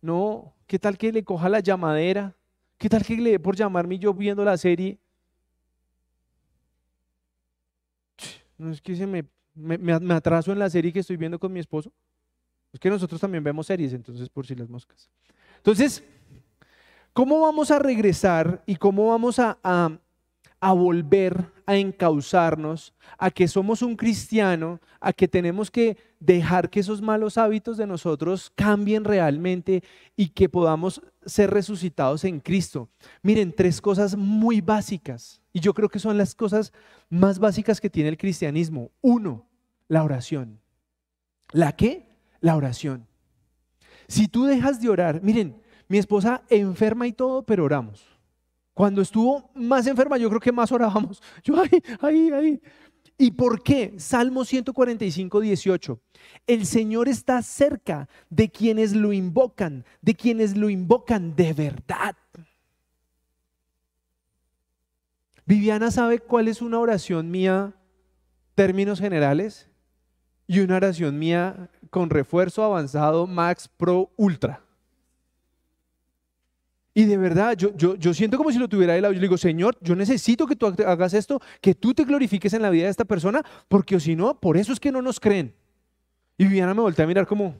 S1: no, ¿qué tal que le coja la llamadera? ¿Qué tal que le dé por llamarme yo viendo la serie? No es que se me, me, atraso en la serie que estoy viendo con mi esposo. Es que nosotros también vemos series, entonces por si las moscas. Entonces, ¿cómo vamos a regresar y cómo vamos a, a volver a encauzarnos, a que somos un cristiano, a que tenemos que dejar que esos malos hábitos de nosotros cambien realmente y que podamos ser resucitados en Cristo. Miren, tres cosas muy básicas, y yo creo que son las cosas más básicas que tiene el cristianismo. Uno, la oración. ¿La qué? La oración. Si tú dejas de orar, miren, mi esposa enferma y todo, pero oramos. Cuando estuvo más enferma, yo creo que más orábamos. [laughs] Yo, ahí, ahí, ahí. ¿Y por qué? Salmo 145, 18. El Señor está cerca de quienes lo invocan, de quienes lo invocan de verdad. Viviana sabe cuál es una oración mía, términos generales, y una oración mía con refuerzo avanzado Max Pro Ultra. Y de verdad, yo, yo, yo siento como si lo tuviera de lado. Yo le digo, Señor, yo necesito que tú hagas esto, que tú te glorifiques en la vida de esta persona, porque si no, por eso es que no nos creen. Y Viviana me voltea a mirar como,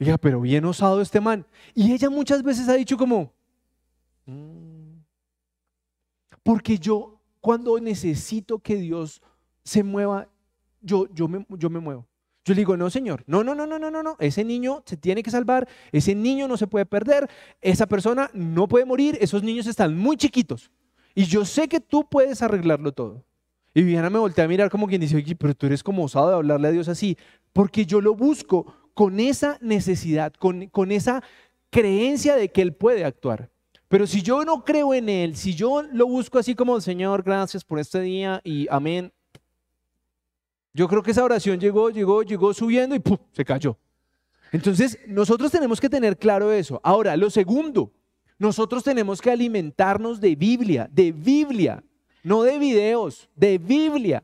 S1: oiga, pero bien osado este man. Y ella muchas veces ha dicho como, mm". porque yo cuando necesito que Dios se mueva, yo, yo, me, yo me muevo. Yo le digo, no, Señor, no, no, no, no, no, no, no, ese niño se tiene que salvar, ese niño no se puede perder, esa persona no puede morir, esos niños están muy chiquitos. Y yo sé que tú puedes arreglarlo todo. Y Viviana me voltea a mirar como quien dice, pero tú eres como osado de hablarle a Dios así, porque yo lo busco con esa necesidad, con, con esa creencia de que Él puede actuar. Pero si yo no creo en Él, si yo lo busco así como, Señor, gracias por este día y amén, yo creo que esa oración llegó, llegó, llegó subiendo y ¡pum! se cayó. Entonces, nosotros tenemos que tener claro eso. Ahora, lo segundo, nosotros tenemos que alimentarnos de Biblia, de Biblia, no de videos, de Biblia.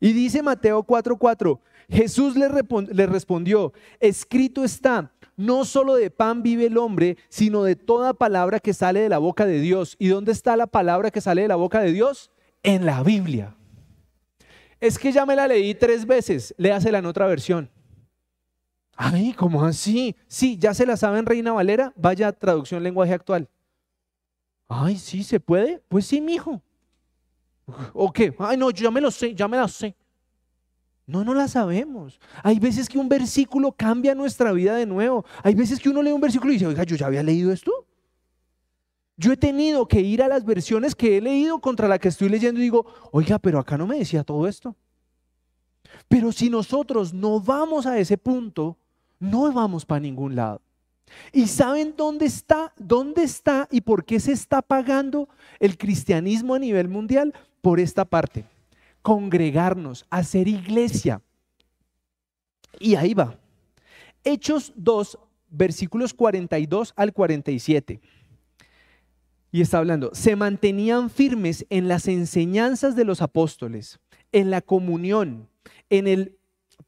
S1: Y dice Mateo 4:4, Jesús le, respondió, escrito está, no solo de pan vive el hombre, sino de toda palabra que sale de la boca de Dios. ¿Y dónde está la palabra que sale de la boca de Dios? En la Biblia. Es que ya me la leí tres veces, léasela en otra versión. Ay, ¿cómo así? Sí, ya se la sabe en Reina Valera, vaya traducción lenguaje actual. Ay, sí, ¿se puede? Pues sí, mijo. ¿O qué? Ay, no, yo ya me lo sé, ya me la sé. No, no la sabemos. Hay veces que un versículo cambia nuestra vida de nuevo. Hay veces que uno lee un versículo y dice, oiga, yo ya había leído esto. Yo he tenido que ir a las versiones que he leído contra la que estoy leyendo y digo, oiga, pero acá no me decía todo esto. Pero si nosotros no vamos a ese punto, no vamos para ningún lado. ¿Y saben dónde está? ¿Dónde está y por qué se está pagando el cristianismo a nivel mundial? Por esta parte. Congregarnos, hacer iglesia. Y ahí va. Hechos 2, versículos 42 al 47. Y está hablando, se mantenían firmes en las enseñanzas de los apóstoles, en la comunión, en el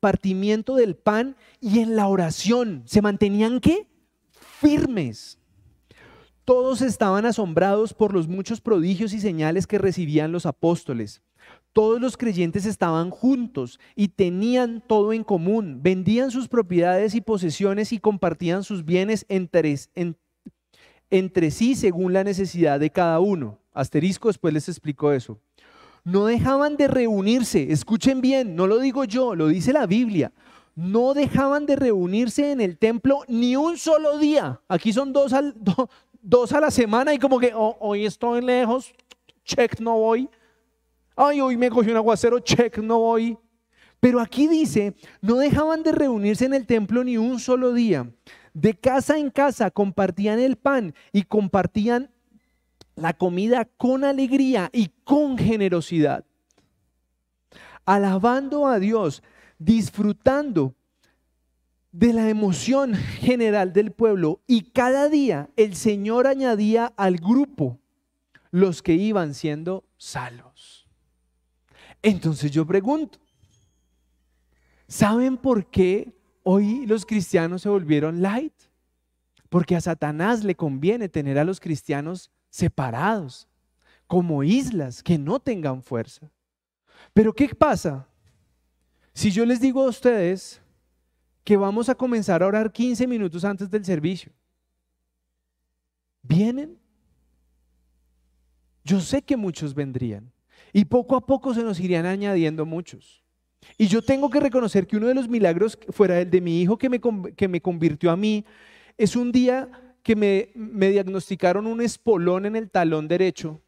S1: partimiento del pan y en la oración. ¿Se mantenían qué? Firmes. Todos estaban asombrados por los muchos prodigios y señales que recibían los apóstoles. Todos los creyentes estaban juntos y tenían todo en común. Vendían sus propiedades y posesiones y compartían sus bienes entre, entre sí según la necesidad de cada uno. Asterisco después les explico eso. No dejaban de reunirse, escuchen bien, no lo digo yo, lo dice la Biblia. No dejaban de reunirse en el templo ni un solo día. Aquí son dos, al, [laughs] dos a la semana y como que oh, hoy estoy lejos, check, no voy. Ay, hoy me cogió un aguacero, check, no voy. Pero aquí dice, no dejaban de reunirse en el templo ni un solo día. De casa en casa compartían el pan y compartían la comida con alegría y con generosidad. Alabando a Dios, disfrutando de la emoción general del pueblo y cada día el Señor añadía al grupo los que iban siendo salvos. Entonces yo pregunto, ¿saben por qué Hoy los cristianos se volvieron light, porque a Satanás le conviene tener a los cristianos separados, como islas que no tengan fuerza. Pero ¿qué pasa? Si yo les digo a ustedes que vamos a comenzar a orar 15 minutos antes del servicio, ¿vienen? Yo sé que muchos vendrían y poco a poco se nos irían añadiendo muchos. Y yo tengo que reconocer que uno de los milagros, fuera el de mi hijo que me, que me convirtió a mí, es un día que me, diagnosticaron un espolón en el talón derecho.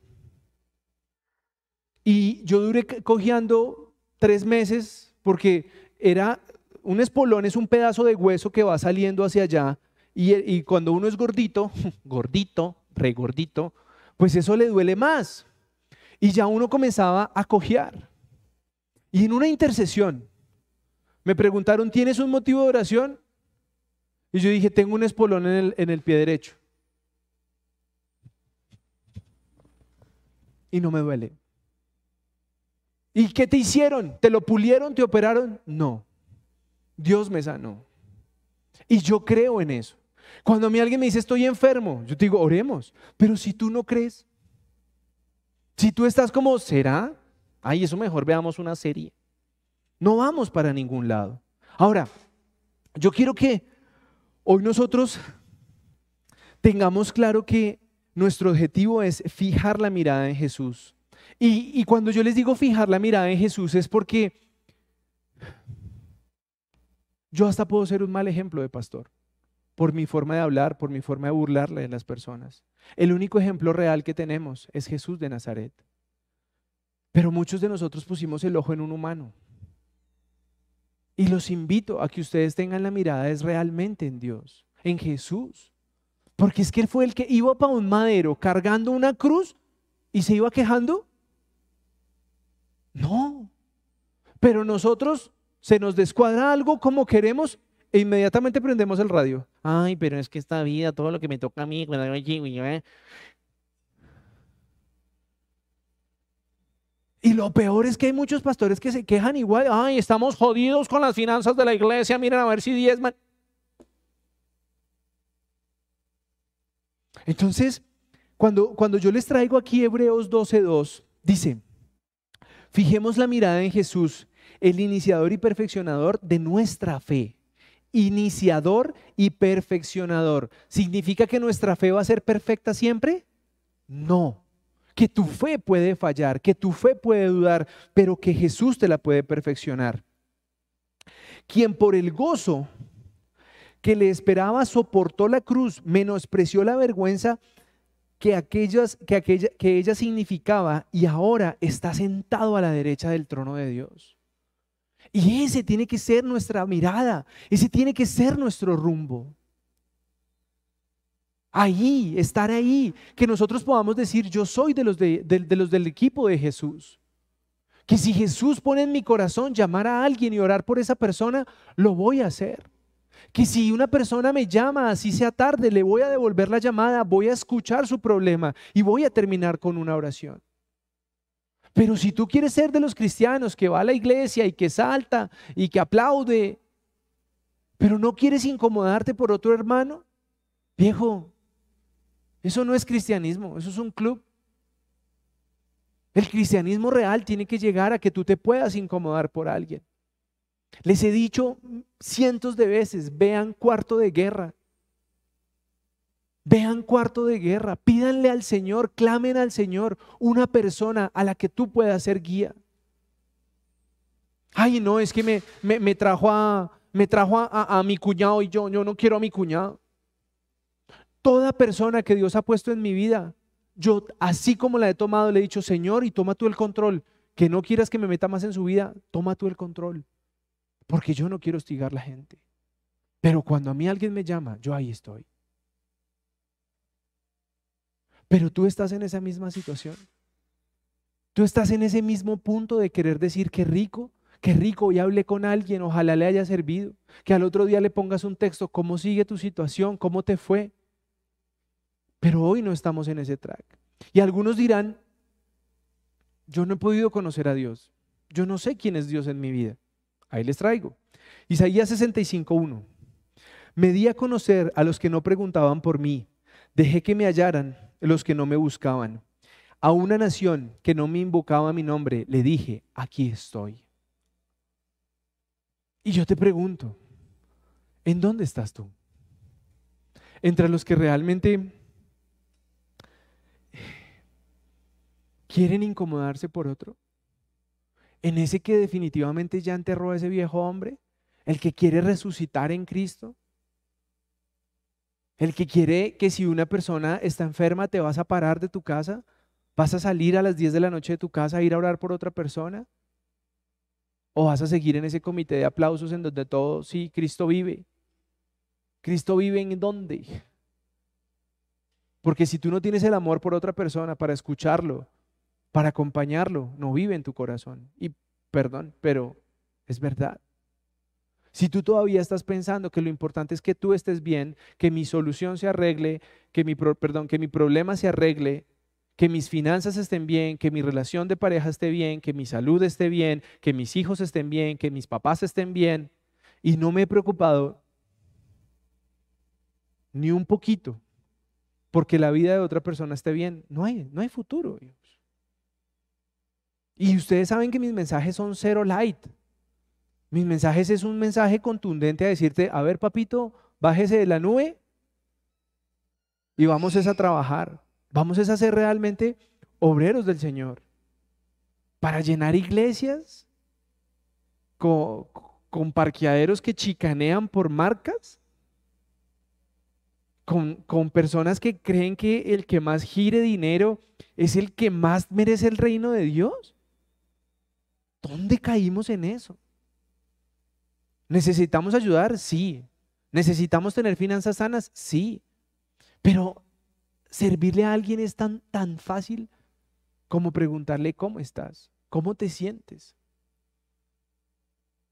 S1: Y yo duré cojeando tres meses porque era un espolón, es un pedazo de hueso que va saliendo hacia allá. Y, y cuando uno es gordito, [laughs] gordito, re gordito, pues eso le duele más. Y ya uno comenzaba a cojear. Y en una intercesión me preguntaron, ¿tienes un motivo de oración? Y yo dije, tengo un espolón en el, en el pie derecho. Y no me duele. ¿Y qué te hicieron? ¿Te lo pulieron? ¿Te operaron? No. Dios me sanó. Y yo creo en eso. Cuando a mí alguien me dice estoy enfermo, yo te digo, oremos. Pero si tú no crees, si tú estás como, ¿será? Ay, eso mejor veamos una serie. No vamos para ningún lado. Ahora, yo quiero que hoy nosotros tengamos claro que nuestro objetivo es fijar la mirada en Jesús. Y, y, cuando yo les digo fijar la mirada en Jesús es porque yo hasta puedo ser un mal ejemplo de pastor, por mi forma de hablar, por mi forma de burlarle a las personas. El único ejemplo real que tenemos es Jesús de Nazaret. Pero muchos de nosotros pusimos el ojo en un humano. Y los invito a que ustedes tengan la mirada es realmente en Dios, en Jesús. Porque es que Él fue el que iba para un madero cargando una cruz y se iba quejando. No. Pero nosotros se nos descuadra algo como queremos e inmediatamente prendemos el radio. Ay, pero es que esta vida, todo lo que me toca a mí, Y lo peor es que hay muchos pastores que se quejan igual. Ay, estamos jodidos con las finanzas de la iglesia. Miren a ver si diezman. Entonces, cuando, cuando yo les traigo aquí Hebreos 12.2, dice, fijemos la mirada en Jesús, el iniciador y perfeccionador de nuestra fe. Iniciador y perfeccionador. ¿Significa que nuestra fe va a ser perfecta siempre? No que tu fe puede fallar, que tu fe puede dudar, pero que Jesús te la puede perfeccionar. quien por el gozo que le esperaba soportó la cruz, menospreció la vergüenza que, aquellas, que, aquella, que ella significaba y ahora está sentado a la derecha del trono de Dios. Y ese tiene que ser nuestra mirada, ese tiene que ser nuestro rumbo. Ahí, estar ahí, que nosotros podamos decir, yo soy de los, de, de los del equipo de Jesús. Que si Jesús pone en mi corazón llamar a alguien y orar por esa persona, lo voy a hacer. Que si una persona me llama, así sea tarde, le voy a devolver la llamada, voy a escuchar su problema y voy a terminar con una oración. Pero si tú quieres ser de los cristianos que va a la iglesia y que salta y que aplaude, pero no quieres incomodarte por otro hermano, viejo, eso no es cristianismo, eso es un club. El cristianismo real tiene que llegar a que tú te puedas incomodar por alguien. Les he dicho cientos de veces, vean cuarto de guerra. Vean cuarto de guerra, pídanle al Señor, clamen al Señor una persona a la que tú puedas ser guía. Ay, no, es que me, me, trajo, a, me trajo a, a, mi cuñado y yo, yo no quiero a mi cuñado. Toda persona que Dios ha puesto en mi vida, yo así como la he tomado, le he dicho, Señor, y toma tú el control. Que no quieras que me meta más en su vida, toma tú el control porque yo no quiero hostigar a la gente. Pero cuando a mí alguien me llama, yo ahí estoy. Pero tú estás en esa misma situación. Tú estás en ese mismo punto de querer decir que rico, que rico, hoy hablé con alguien, ojalá le haya servido. Que al otro día le pongas un texto, ¿cómo sigue tu situación? ¿Cómo te fue? Pero hoy no estamos en ese track. Y algunos dirán, yo no he podido conocer a Dios. Yo no sé quién es Dios en mi vida. Ahí les traigo. Isaías 65.1. Me di a conocer a los que no preguntaban por mí. Dejé que me hallaran los que no me buscaban. A una nación que no me invocaba mi nombre, le dije, aquí estoy. Y yo te pregunto, ¿en dónde estás tú? Entre los que realmente quieren incomodarse por otro en ese que definitivamente ya enterró a ese viejo hombre, el que quiere resucitar en Cristo, el que quiere que si una persona está enferma te vas a parar de tu casa, vas a salir a las 10 de la noche de tu casa a ir a orar por otra persona, o vas a seguir en ese comité de aplausos en donde todo, sí, Cristo vive. Cristo vive en dónde? Porque si tú no tienes el amor por otra persona para escucharlo, para acompañarlo, no vive en tu corazón. Y perdón, pero es verdad. Si tú todavía estás pensando que lo importante es que tú estés bien, que mi solución se arregle, que mi, perdón, que mi problema se arregle, que mis finanzas estén bien, que mi relación de pareja esté bien, que mi salud esté bien, que mis hijos estén bien, que mis papás estén bien, y no me he preocupado ni un poquito porque la vida de otra persona esté bien, no hay, no hay futuro. Y ustedes saben que mis mensajes son cero light. Mis mensajes es un mensaje contundente a decirte, a ver papito, bájese de la nube y vamos a trabajar. Vamos a ser realmente obreros del Señor. Para llenar iglesias con, con parqueaderos que chicanean por marcas. Con, con, personas que creen que el que más gire dinero es el que más merece el reino de Dios. ¿Dónde caímos en eso? ¿Necesitamos ayudar? Sí. ¿Necesitamos tener finanzas sanas? Sí. Pero servirle a alguien es tan, tan fácil como preguntarle cómo estás, cómo te sientes.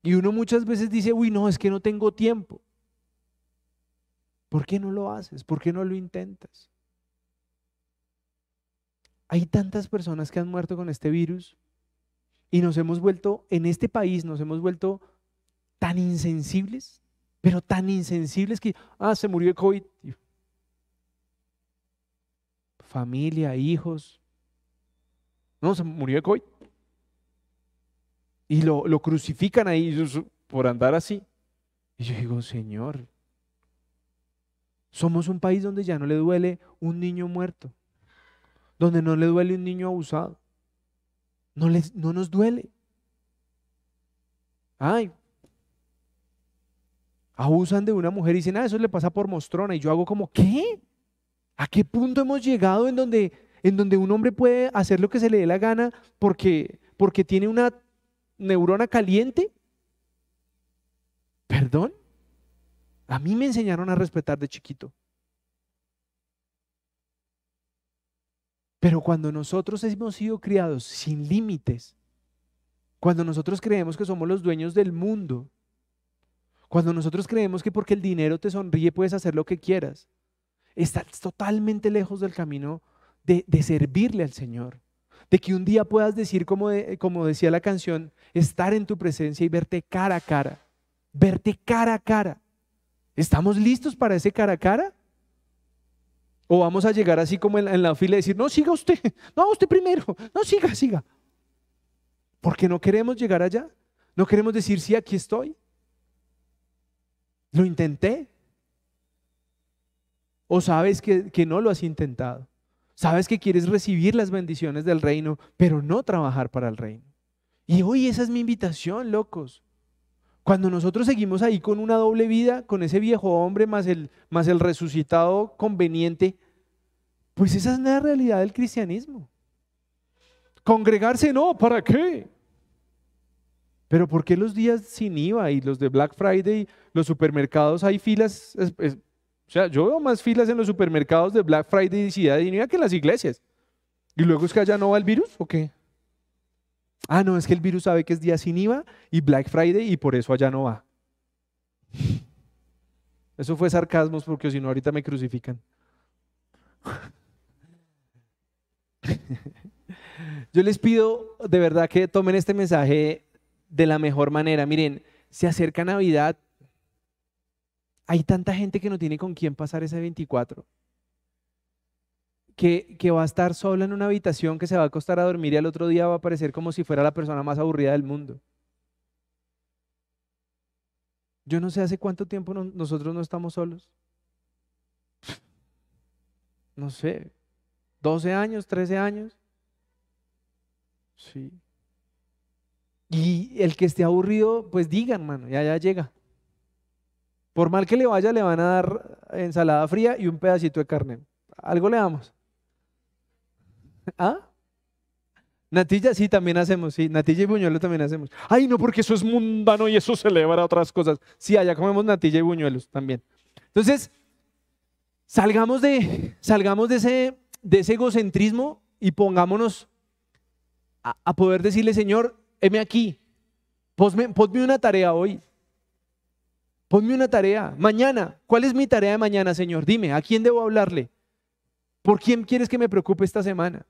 S1: Y uno muchas veces dice, uy, no, es que no tengo tiempo. ¿Por qué no lo haces? ¿Por qué no lo intentas? Hay tantas personas que han muerto con este virus y nos hemos vuelto, en este país nos hemos vuelto tan insensibles, pero tan insensibles que, ah, se murió de COVID. Familia, hijos. No, se murió de COVID. Y lo, lo crucifican ahí por andar así. Y yo digo, Señor, somos un país donde ya no le duele un niño muerto, donde no le duele un niño abusado, no, les, no nos duele. Ay, Abusan de una mujer y dicen, ah, eso le pasa por mostrona. Y yo hago como, ¿qué? ¿A qué punto hemos llegado en donde, en donde un hombre puede hacer lo que se le dé la gana porque, porque tiene una neurona caliente? ¿Perdón? A mí me enseñaron a respetar de chiquito. Pero cuando nosotros hemos sido criados sin límites, cuando nosotros creemos que somos los dueños del mundo, cuando nosotros creemos que porque el dinero te sonríe puedes hacer lo que quieras, estás totalmente lejos del camino de, servirle al Señor. De que un día puedas decir, como, como decía la canción, estar en tu presencia y verte cara a cara. Verte cara a cara. ¿Estamos listos para ese cara a cara? O vamos a llegar así como en, la fila y decir, no, siga usted, [laughs] no, usted primero, no, siga, siga. Porque no queremos llegar allá. No queremos decir, sí, aquí estoy. Lo intenté. O sabes que, que no lo has intentado. Sabes que quieres recibir las bendiciones del reino, pero no trabajar para el reino. Y hoy esa es mi invitación, locos. Cuando nosotros seguimos ahí con una doble vida, con ese viejo hombre más el, más el resucitado conveniente, pues esa es la realidad del cristianismo. Congregarse no, ¿para qué? Pero ¿por qué los días sin IVA y los de Black Friday, los supermercados hay filas? o sea, yo veo más filas en los supermercados de Black Friday y Ciudad de IVA que en las iglesias. ¿Y luego es que allá no va el virus o qué? Ah, no, es que el virus sabe que es día sin IVA y Black Friday y por eso allá no va. Eso fue sarcasmos porque si no ahorita me crucifican. [laughs] Yo les pido de verdad que tomen este mensaje de la mejor manera. Miren, se acerca Navidad. Hay tanta gente que no tiene con quién pasar ese 24 que, va a estar sola en una habitación, que se va a acostar a dormir y al otro día va a parecer como si fuera la persona más aburrida del mundo. Yo no sé hace cuánto tiempo nosotros no estamos solos. No sé, 12 años, 13 años. Sí. Y el que esté aburrido, pues digan, hermano, ya, ya llega. Por mal que le vaya, le van a dar ensalada fría y un pedacito de carne. Algo le damos. [laughs] ¿Ah? Natilla sí también hacemos, sí, natilla y buñuelos también hacemos. Ay, no, porque eso es mundano y eso celebra otras cosas. Sí, allá comemos natilla y buñuelos también. Entonces, salgamos de, salgamos de ese, de ese egocentrismo y pongámonos a, poder decirle, Señor, heme aquí, ponme, ponme una tarea hoy. Ponme una tarea. Mañana, ¿cuál es mi tarea de mañana, Señor? Dime, ¿a quién debo hablarle? ¿Por quién quieres que me preocupe esta semana?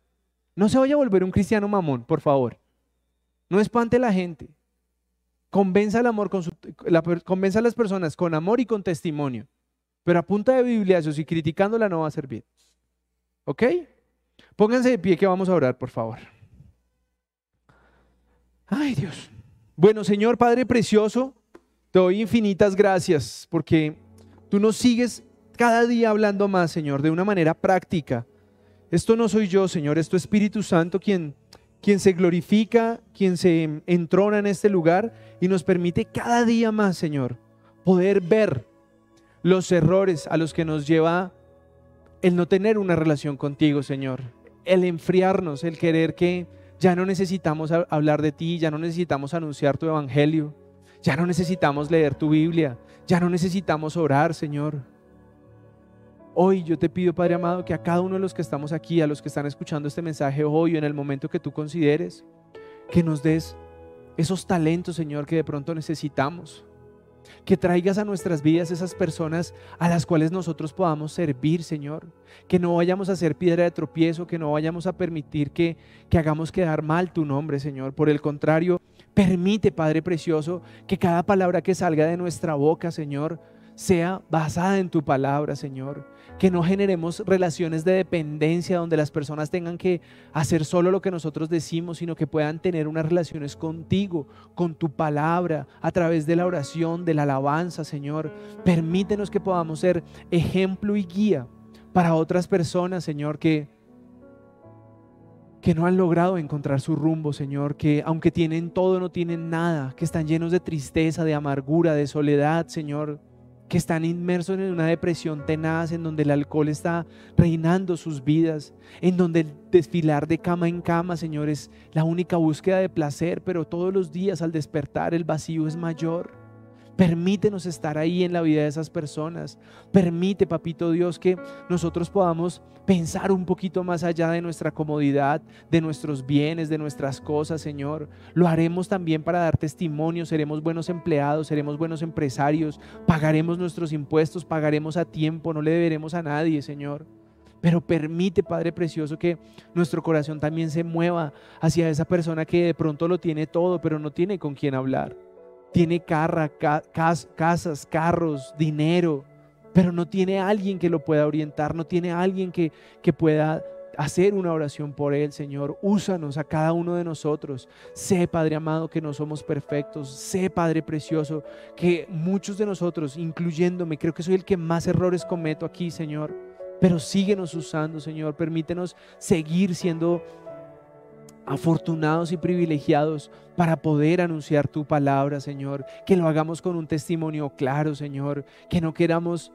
S1: No se vaya a volver un cristiano mamón, por favor. No espante a la gente. Convenza, amor a las personas con amor y con testimonio. Pero a punta de bibliazos y criticándola no va a servir. ¿Ok? Pónganse de pie que vamos a orar, por favor. Ay Dios. Bueno, Señor Padre Precioso, te doy infinitas gracias porque tú nos sigues cada día hablando más, Señor, de una manera práctica esto no soy yo, Señor, es tu Espíritu Santo quien, quien se glorifica, quien se entrona en este lugar y nos permite cada día más, Señor, poder ver los errores a los que nos lleva el no tener una relación contigo, Señor, el enfriarnos, el querer que ya no necesitamos hablar de ti, ya no necesitamos anunciar tu evangelio, ya no necesitamos leer tu Biblia, ya no necesitamos orar, Señor. Hoy yo te pido, Padre amado, que a cada uno de los que estamos aquí, a los que están escuchando este mensaje hoy en el momento que tú consideres, que nos des esos talentos, Señor, que de pronto necesitamos. Que traigas a nuestras vidas esas personas a las cuales nosotros podamos servir, Señor. Que no vayamos a ser piedra de tropiezo, que no vayamos a permitir que, que hagamos quedar mal tu nombre, Señor. Por el contrario, permite, Padre Precioso, que cada palabra que salga de nuestra boca, Señor, sea basada en tu palabra, Señor. Que no generemos relaciones de dependencia donde las personas tengan que hacer solo lo que nosotros decimos, sino que puedan tener unas relaciones contigo, con tu palabra, a través de la oración, de la alabanza, Señor. Permítenos que podamos ser ejemplo y guía para otras personas, Señor, que que no han logrado encontrar su rumbo, Señor, que aunque tienen todo, no tienen nada, que están llenos de tristeza, de amargura, de soledad, Señor que están inmersos en una depresión tenaz, en donde el alcohol está reinando sus vidas, en donde el desfilar de cama en cama, Señor, es la única búsqueda de placer, pero todos los días al despertar el vacío es mayor. Permítenos estar ahí en la vida de esas personas. Permite, papito Dios, que nosotros podamos pensar un poquito más allá de nuestra comodidad, de nuestros bienes, de nuestras cosas, Señor. Lo haremos también para dar testimonio, seremos buenos empleados, seremos buenos empresarios, pagaremos nuestros impuestos, pagaremos a tiempo, no le deberemos a nadie, Señor. Pero permite, Padre Precioso, que nuestro corazón también se mueva hacia esa persona que de pronto lo tiene todo, pero no tiene con quién hablar tiene carra, casas, carros, dinero, pero no tiene alguien que lo pueda orientar, no tiene alguien que, que pueda hacer una oración por él, Señor. Úsanos a cada uno de nosotros. Sé, Padre amado, que no somos perfectos. Sé, Padre precioso, que muchos de nosotros, incluyéndome, creo que soy el que más errores cometo aquí, Señor. Pero síguenos usando, Señor. Permítenos seguir siendo afortunados y privilegiados para poder anunciar tu palabra, Señor. Que lo hagamos con un testimonio claro, Señor. Que no queramos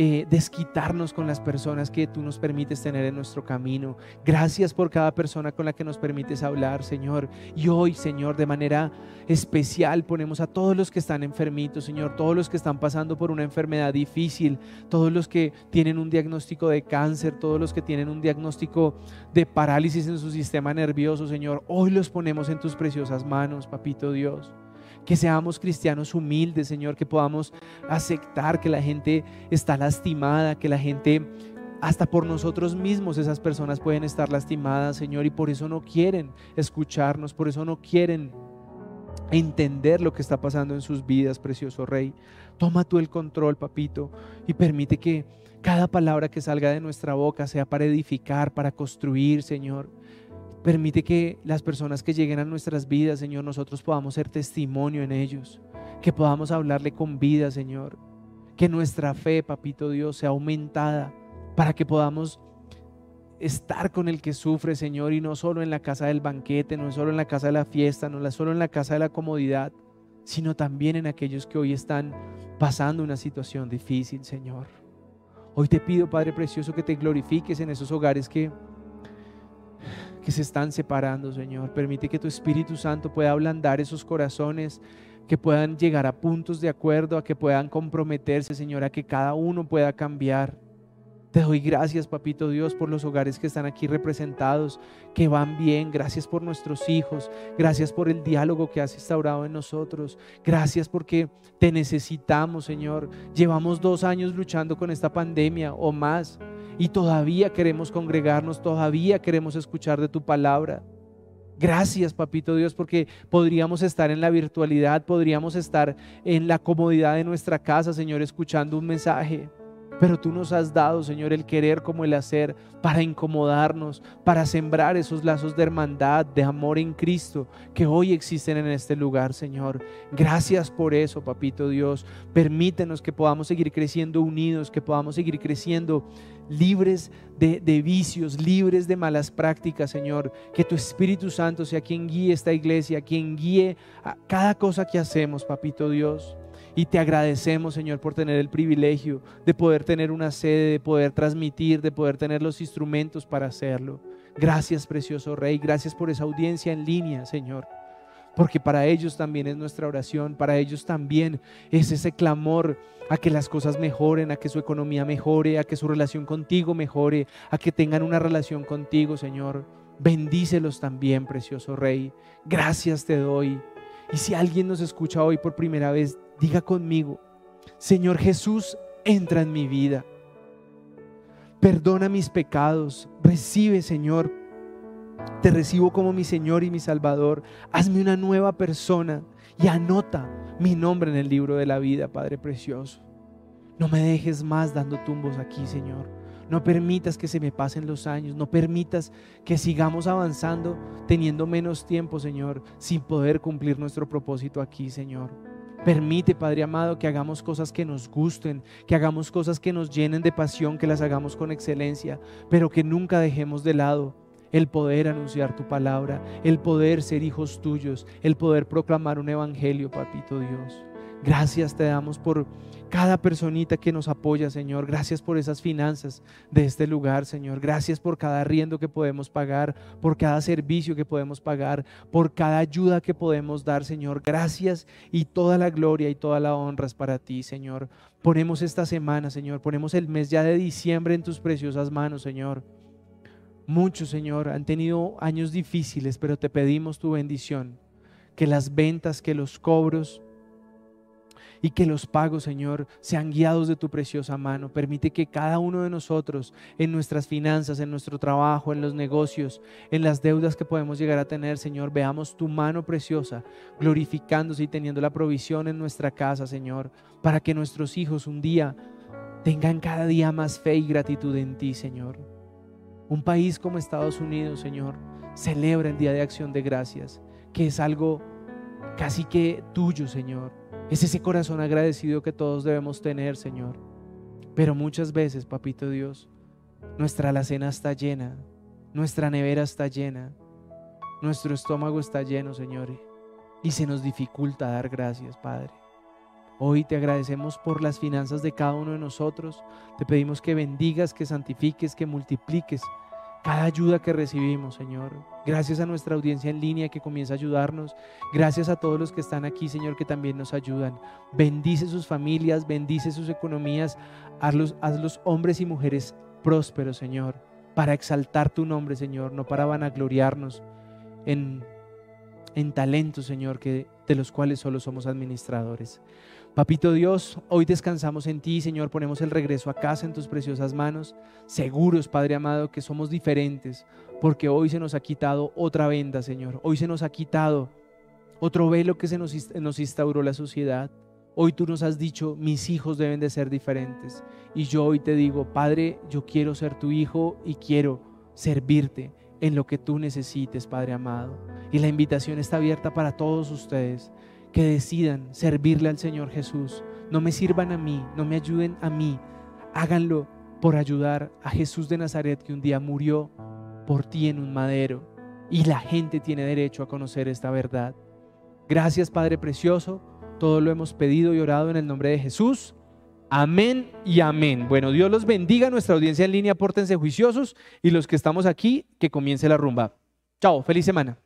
S1: eh, desquitarnos con las personas que tú nos permites tener en nuestro camino. Gracias por cada persona con la que nos permites hablar, Señor. Y hoy, Señor, de manera especial ponemos a todos los que están enfermitos, Señor, todos los que están pasando por una enfermedad difícil, todos los que tienen un diagnóstico de cáncer, todos los que tienen un diagnóstico de parálisis en su sistema nervioso, Señor. Hoy los ponemos en tus preciosas manos, Papito Dios que seamos cristianos humildes, Señor, que podamos aceptar que la gente está lastimada, que la gente, hasta por nosotros mismos, esas personas pueden estar lastimadas, Señor, y por eso no quieren escucharnos, por eso no quieren entender lo que está pasando en sus vidas, precioso Rey. Toma tú el control, papito, y permite que cada palabra que salga de nuestra boca sea para edificar, para construir, Señor. Permite que las personas que lleguen a nuestras vidas, Señor, nosotros podamos ser testimonio en ellos, que podamos hablarle con vida, Señor, que nuestra fe, papito Dios, sea aumentada para que podamos estar con el que sufre, Señor, y no solo en la casa del banquete, no solo en la casa de la fiesta, no solo en la casa de la comodidad, sino también en aquellos que hoy están pasando una situación difícil, Señor. Hoy te pido, Padre Precioso, que te glorifiques en esos hogares que que se están separando, Señor. Permite que tu Espíritu Santo pueda ablandar esos corazones, que puedan llegar a puntos de acuerdo, a que puedan comprometerse, Señor, a que cada uno pueda cambiar. Te doy gracias, Papito Dios, por los hogares que están aquí representados, que van bien. Gracias por nuestros hijos. Gracias por el diálogo que has instaurado en nosotros. Gracias porque te necesitamos, Señor. Llevamos dos años luchando con esta pandemia o más y todavía queremos congregarnos, todavía queremos escuchar de tu palabra. Gracias, papito Dios, porque podríamos estar en la virtualidad, podríamos estar en la comodidad de nuestra casa, Señor, escuchando un mensaje. Pero tú nos has dado, Señor, el querer como el hacer para incomodarnos, para sembrar esos lazos de hermandad, de amor en Cristo que hoy existen en este lugar, Señor. Gracias por eso, Papito Dios. Permítenos que podamos seguir creciendo unidos, que podamos seguir creciendo libres de, vicios, libres de malas prácticas, Señor. Que tu Espíritu Santo sea quien guíe esta iglesia, quien guíe a cada cosa que hacemos, Papito Dios. Y te agradecemos, Señor, por tener el privilegio de poder tener una sede, de poder transmitir, de poder tener los instrumentos para hacerlo. Gracias, precioso Rey. Gracias por esa audiencia en línea, Señor. Porque para ellos también es nuestra oración, para ellos también es ese clamor a que las cosas mejoren, a que su economía mejore, a que su relación contigo mejore, a que tengan una relación contigo, Señor. Bendícelos también, precioso Rey. Gracias te doy. Y si alguien nos escucha hoy por primera vez, Diga conmigo, Señor Jesús, entra en mi vida. Perdona mis pecados. Recibe, Señor. Te recibo como mi Señor y mi Salvador. Hazme una nueva persona y anota mi nombre en el libro de la vida, Padre Precioso. No me dejes más dando tumbos aquí, Señor. No permitas que se me pasen los años. No permitas que sigamos avanzando teniendo menos tiempo, Señor, sin poder cumplir nuestro propósito aquí, Señor. Permite, Padre amado, que hagamos cosas que nos gusten, que hagamos cosas que nos llenen de pasión, que las hagamos con excelencia, pero que nunca dejemos de lado el poder anunciar tu palabra, el poder ser hijos tuyos, el poder proclamar un evangelio, papito Dios. Gracias te damos por cada personita que nos apoya, Señor. Gracias por esas finanzas de este lugar, Señor. Gracias por cada arriendo que podemos pagar, por cada servicio que podemos pagar, por cada ayuda que podemos dar, Señor. Gracias y toda la gloria y toda la honra es para ti, Señor. Ponemos esta semana, Señor. Ponemos el mes ya de diciembre en tus preciosas manos, Señor. Muchos, Señor, han tenido años difíciles, pero te pedimos tu bendición. Que las ventas, que los cobros, y que los pagos, Señor, sean guiados de tu preciosa mano. Permite que cada uno de nosotros, en nuestras finanzas, en nuestro trabajo, en los negocios, en las deudas que podemos llegar a tener, Señor, veamos tu mano preciosa glorificándose y teniendo la provisión en nuestra casa, Señor, para que nuestros hijos un día tengan cada día más fe y gratitud en ti, Señor. Un país como Estados Unidos, Señor, celebra el Día de Acción de Gracias, que es algo casi que tuyo, Señor es ese corazón agradecido que todos debemos tener, Señor. Pero muchas veces, Papito Dios, nuestra alacena está llena, nuestra nevera está llena, nuestro estómago está lleno, Señor, y se nos dificulta dar gracias, Padre. Hoy te agradecemos por las finanzas de cada uno de nosotros. Te pedimos que bendigas, que santifiques, que multipliques cada ayuda que recibimos, Señor. Gracias a nuestra audiencia en línea que comienza a ayudarnos. Gracias a todos los que están aquí, Señor, que también nos ayudan. Bendice sus familias, bendice sus economías. Hazlos, hazlos hombres y mujeres prósperos, Señor, para exaltar tu nombre, Señor, no para vanagloriarnos en, en talentos, Señor, que, de los cuales solo somos administradores. Papito Dios, hoy descansamos en ti, Señor, ponemos el regreso a casa en tus preciosas manos, seguros, Padre amado, que somos diferentes, porque hoy se nos ha quitado otra venda, Señor, hoy se nos ha quitado otro velo que se nos, instauró la sociedad. Hoy tú nos has dicho, mis hijos deben de ser diferentes. Y yo hoy te digo, Padre, yo quiero ser tu hijo y quiero servirte en lo que tú necesites, Padre amado. Y la invitación está abierta para todos ustedes que decidan servirle al Señor Jesús. No me sirvan a mí, no me ayuden a mí. Háganlo por ayudar a Jesús de Nazaret que un día murió por ti en un madero. Y la gente tiene derecho a conocer esta verdad. Gracias Padre Precioso. Todo lo hemos pedido y orado en el nombre de Jesús. Amén y amén. Bueno, Dios los bendiga, nuestra audiencia en línea, pórtense juiciosos y los que estamos aquí, que comience la rumba. Chao, feliz semana.